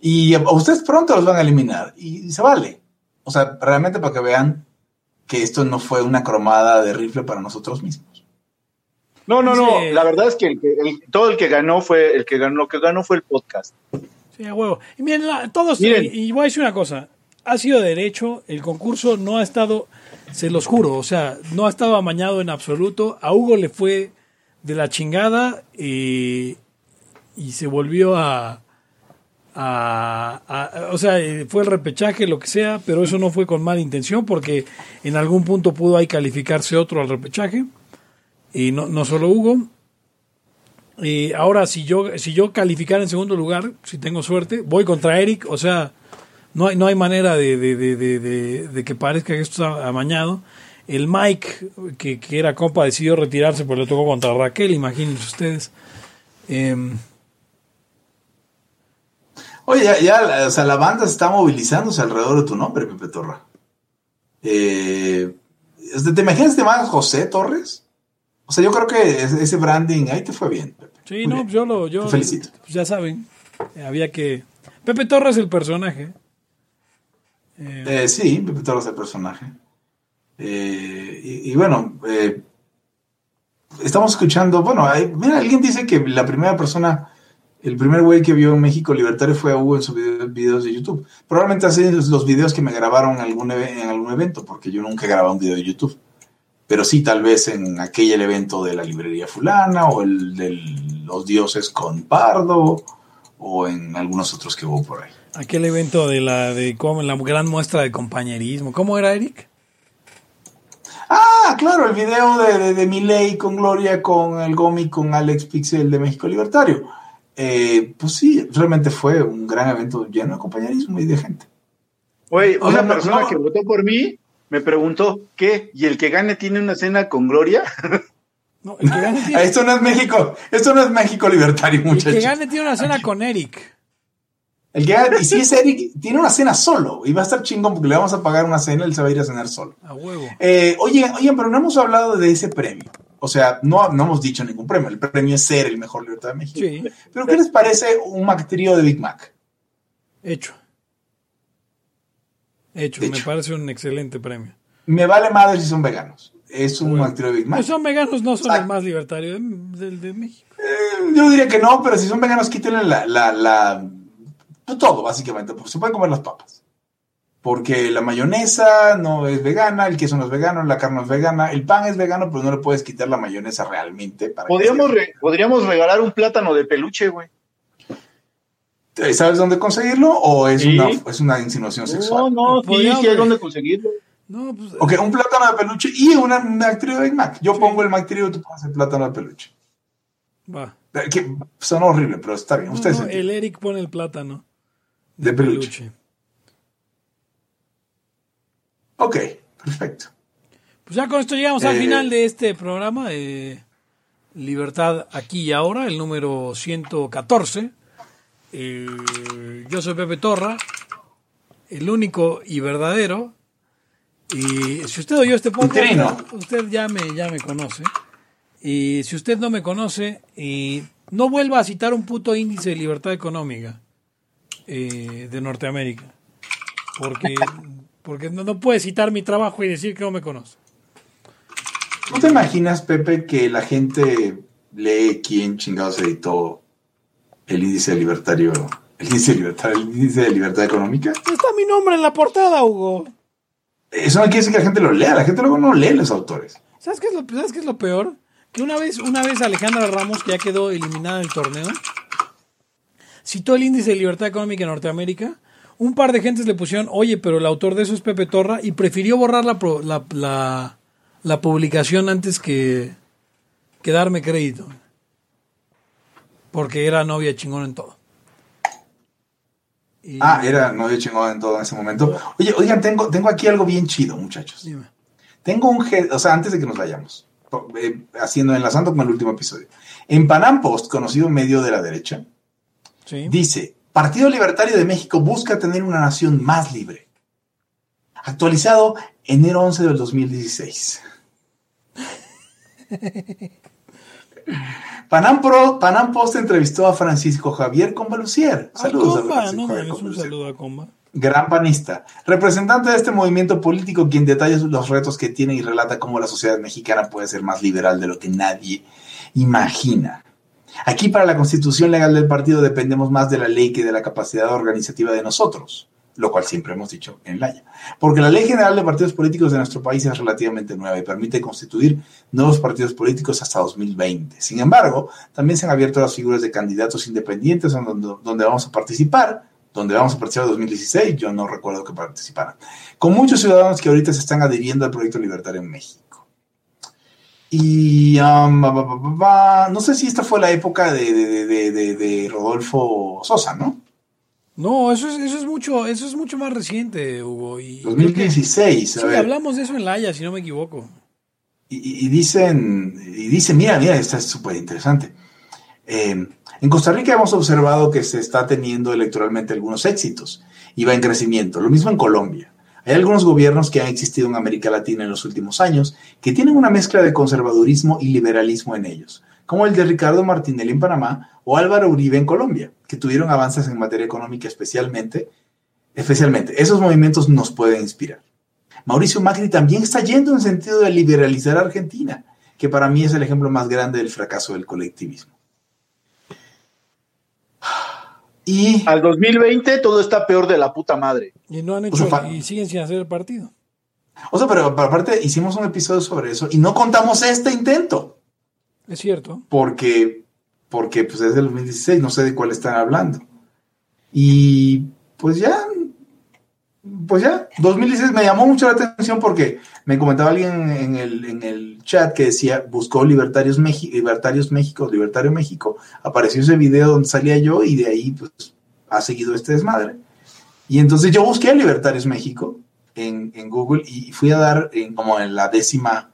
Y a ustedes pronto los van a eliminar y se vale. O sea, realmente para que vean que esto no fue una cromada de rifle para nosotros mismos. No, no, no. La verdad es que el, que- el- todo el que ganó fue el que ganó, lo que ganó fue el podcast. Sí, a huevo. Y miren, la- todos, Miren. Y, y voy a decir una cosa, ha sido derecho, el concurso no ha estado, se los juro, o sea, no ha estado amañado en absoluto, a Hugo le fue de la chingada y, y se volvió a, o sea, eh, fue el repechaje, lo que sea, pero eso no fue con mala intención porque en algún punto pudo ahí calificarse otro al repechaje y no, no solo Hugo. Y ahora, si yo, si yo calificara en segundo lugar, si tengo suerte, voy contra Eric. O sea, no hay, no hay manera de, de- de- de- que parezca que esto está amañado. el Mike, que, que era compa, decidió retirarse, pues le tocó contra Raquel, imagínense ustedes. Em, Oye, ya, ya o sea, la banda se está movilizándose alrededor de tu nombre, Pepe Torra. Eh, ¿Te imaginas te llamas José Torres? O sea, yo creo que ese branding ahí te fue bien, Pepe. sí, Muy no, bien. yo lo, yo, Te felicito. pues ya saben, eh, había que... Pepe Torres el personaje. Eh, Eh, sí, Pepe Torra es el personaje. Eh, y, y bueno, estamos escuchando, bueno, hay- mira, alguien dice que la primera persona, el primer güey que vio México Libertario fue a Hugo en sus video- videos de YouTube. Probablemente así los, los videos que me grabaron en algún, en algún evento, porque yo nunca he grabado un video de YouTube. Pero sí, tal vez en aquel evento de la librería fulana o el de los dioses con Pardo o en algunos otros que hubo por ahí. aquel evento de la, de cómo- la gran muestra de compañerismo. ¿Cómo era, Eric? Ah, claro, el video de, de, de Milei con Gloria, con el Gomi, con Alex Pixel de México Libertario. Eh, pues sí, realmente fue un gran evento lleno de compañerismo y de gente. Oye, O sea, una persona no- que votó por mí me preguntó, ¿qué? ¿Y el que gane tiene una cena con Gloria? No, el que gane tiene, Esto no es México, esto no es México Libertario, el que muchachos. gane tiene una cena con Eric. El que gane- y si es Eric, tiene una cena solo y va a estar chingón porque le vamos a pagar una cena, él se va a ir a cenar solo. A huevo. Eh, oye, oye, pero no hemos hablado de ese premio. O sea, no, no hemos dicho ningún premio. El premio es ser el mejor Libertad de México. Sí, Pero ¿qué les parece un Mac Trío de Big Mac? hecho. Hecho, me parece un excelente premio. Me vale madre si son veganos. Es un Bueno. Mac Trío de Big Mac. Pues son veganos, no son el más libertario de- del de México. Eh, yo diría que no, pero si son veganos, quítenle la, la, la- pues todo, básicamente. Porque se pueden comer las papas. Porque la mayonesa no es vegana, el queso no es vegano, la carne no es vegana, el pan es vegano, pero no le puedes quitar la mayonesa realmente. Para Podríamos, sea- re- podríamos regalar un plátano de peluche, güey. Eh, ¿Sabes dónde conseguirlo o es, Sí. una, es una insinuación No, sexual? no, sí, Podríamos sí hay donde conseguirlo. No, pues. Ok, un plátano de peluche y una Mac Trío de Big Mac. Yo pongo el Mac Trío, tú pones el plátano de peluche. Va. Eh, Que son horrible, pero está bien. No, Ustedes no, el Eric pone el plátano. de peluche. Ok, perfecto. Pues ya con esto llegamos al Eh, final de este programa de Libertad aquí y ahora, el número 114. Eh, yo soy Pepe Torra, el único y verdadero. Y si usted oyó este podcast, usted ya me, ya me conoce. Y si usted no me conoce, y no vuelva a citar un puto índice de libertad económica eh, de Norteamérica. Porque, porque no, no puede citar mi trabajo y decir que no me conoce. ¿No te imaginas, Pepe, que la gente lee quién chingados editó el índice libertario, el índice libertario, el índice de libertad económica? Está mi nombre en la portada, Hugo. Eso no quiere decir que la gente lo lea, la gente luego no lee los autores. ¿Sabes qué es lo, ¿sabes qué es lo peor? Que una vez, una vez Alejandra Ramos, que ya quedó eliminada del torneo, citó el índice de libertad económica en Norteamérica. Un par de gentes le pusieron, oye, pero el autor de eso es Pepe Torra, y prefirió borrar la, la, la, la publicación antes que, que darme crédito. Porque era novia chingón en todo. Y- Ah, era, no había chingado en todo en ese momento. Oye, oigan, tengo, tengo aquí algo bien chido, muchachos. Dime. Tengo un, o sea, antes de que nos vayamos, eh, haciendo, enlazando con el último episodio. En Panam Post, conocido medio de la derecha, Sí. Dice, Partido Libertario de México busca tener una nación más libre. Actualizado enero 11 del 2016. Panam, Pro- Panam Post entrevistó a Francisco Javier Convalucier. Ah, Saludos a compa, Francisco no, Javier mames, un saludo a comba. Gran panista, representante de este movimiento político quien detalla los retos que tiene y relata cómo la sociedad mexicana puede ser más liberal de lo que nadie imagina. Aquí para la constitución legal del partido dependemos más de la ley que de la capacidad organizativa de nosotros, lo cual siempre hemos dicho en Laya. Porque la ley general de partidos políticos de nuestro país es relativamente nueva y permite constituir nuevos partidos políticos hasta 2020. Sin embargo, también se han abierto las figuras de candidatos independientes en donde, donde vamos a participar, donde vamos a participar en 2016, yo no recuerdo que participaran, con muchos ciudadanos que ahorita se están adhiriendo al proyecto libertario en México. Y um, no sé si esta fue la época de, de, de, de, de Rodolfo Sosa, ¿no? No, eso es, eso es mucho, eso es mucho más reciente, Hugo. Y creo que- 2016, a Sí, ver. hablamos de eso en la Haya, si no me equivoco. Y, y- y dicen, y dicen, mira, mira, esta es súper interesante. Eh, en Costa Rica hemos observado que se está teniendo electoralmente algunos éxitos y va en crecimiento. Lo mismo en Colombia. Hay algunos gobiernos que han existido en América Latina en los últimos años que tienen una mezcla de conservadurismo y liberalismo en ellos, como el de Ricardo Martinelli en Panamá o Álvaro Uribe en Colombia, que tuvieron avances en materia económica especialmente. Especialmente, esos movimientos nos pueden inspirar. Mauricio Macri también está yendo en sentido de liberalizar a Argentina, que para mí es el ejemplo más grande del fracaso del colectivismo. Y Al 2020 todo está peor de la puta madre. Y no han O hecho, sea, y siguen sin hacer el partido. O sea, pero, pero aparte hicimos un episodio sobre eso y no contamos este intento, Es cierto. porque, porque pues es del 2016, no sé de cuál están hablando. Y pues ya, pues ya, 2016 me llamó mucho la atención porque me comentaba alguien en el, en el chat que decía, buscó Libertarios, Meji- Libertarios México, Libertario México, apareció ese video donde salía yo y de ahí pues ha seguido este desmadre. Y entonces yo busqué a Libertarios México en, en Google y fui a dar en, como en la décima,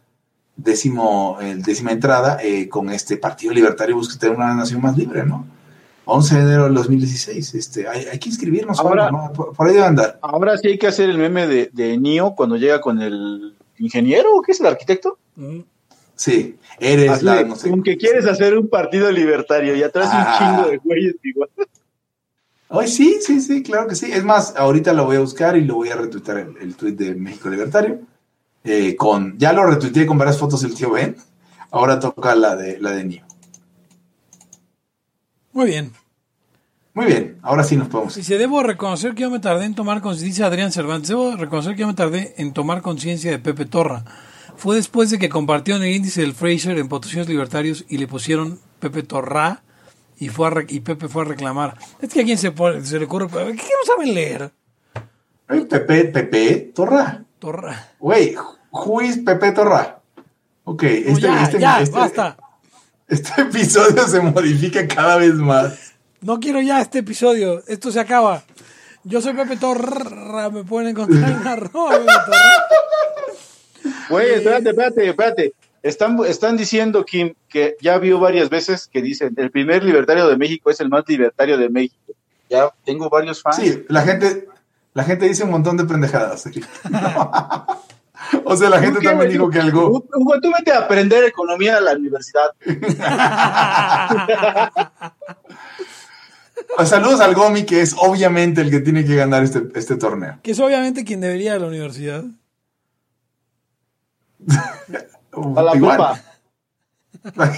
décimo, el décima entrada eh, con este Partido Libertario Busca tener una nación más libre, ¿no? 11 de enero del 2016. Este, hay, hay que inscribirnos. Ahora- por, por ahí debe andar. Ahora sí hay que hacer el meme de, de Neo cuando llega con el ingeniero, ¿o qué es el arquitecto? Mm. Sí, eres Así la, de, no sé. como que quieres hacer un partido libertario y atrás Ah. un chingo de güeyes igual. Ay, sí, sí, sí, claro que sí. Es más, ahorita lo voy a buscar y lo voy a retuitar el, el tweet de México Libertario. Eh, con, ya lo retuiteé con varias fotos del tío Ben. Ahora toca la de la de Nio. Muy bien. Muy bien, ahora sí nos podemos. Dice, debo reconocer que yo me tardé en tomar conciencia, dice Adrián Cervantes, debo reconocer que yo me tardé en tomar conciencia de Pepe Torra. Fue después de que compartieron el índice del Fraser en Potosinos Libertarios y le pusieron Pepe Torra y, fue a y Pepe fue a reclamar. Es que a quién se, le ocurre, ¿qué no saben leer? Ay, Pepe, Pepe Torra. Torra. Güey, is Pepe Torra? Ok, No, este, ya, este- ya, este- basta. este episodio se modifica cada vez más. No quiero ya este episodio. Esto se acaba. Yo soy Pepe Torra. Me pueden encontrar en arroba Pepe Torra. Güey, espérate, espérate, espérate. Están, están diciendo, Kim, que ya vio varias veces que dicen, el primer libertario de México es el más libertario de México. Ya tengo varios fans. Sí, la gente, la gente dice un montón de pendejadas. o sea, la gente ¿Qué, también dijo que algo. Hugo, tú vete a aprender economía a la universidad. Saludos al Gomi, que es obviamente el que tiene que ganar este, este torneo. Que es obviamente quien debería a la universidad. A la Igual.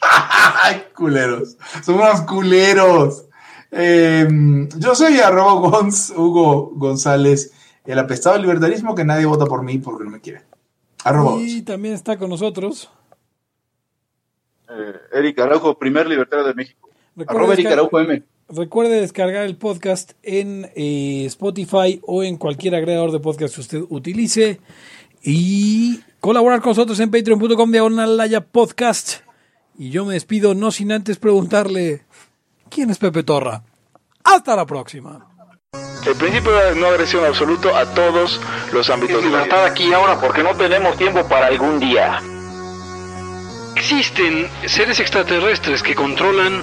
Ay, culeros. Son unos culeros. Eh, yo soy arroba Gonz, Hugo González, el apestado del libertarismo que nadie vota por mí porque no me quiere. Arroba Gonz. Y también está con nosotros. Eh, Eric Araujo, primer libertario de México. Arroba Eric Araujo M. Recuerde descargar el podcast en eh, Spotify o en cualquier agregador de podcast que usted utilice. Y colaborar con nosotros en patreon.com diagonal podcast. Y yo me despido no sin antes preguntarle quién es Pepe Torra. Hasta la próxima. El principio de no agresión absoluto a todos los ámbitos de la Libertad aquí y ahora porque no tenemos tiempo para algún día. Existen seres extraterrestres que controlan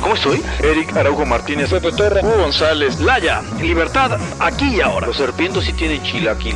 ¿Cómo estoy? Eric Araujo Martínez, Pepe Torra, Hugo González, Laya, libertad aquí y ahora. Los serpientes sí tienen chilaquil.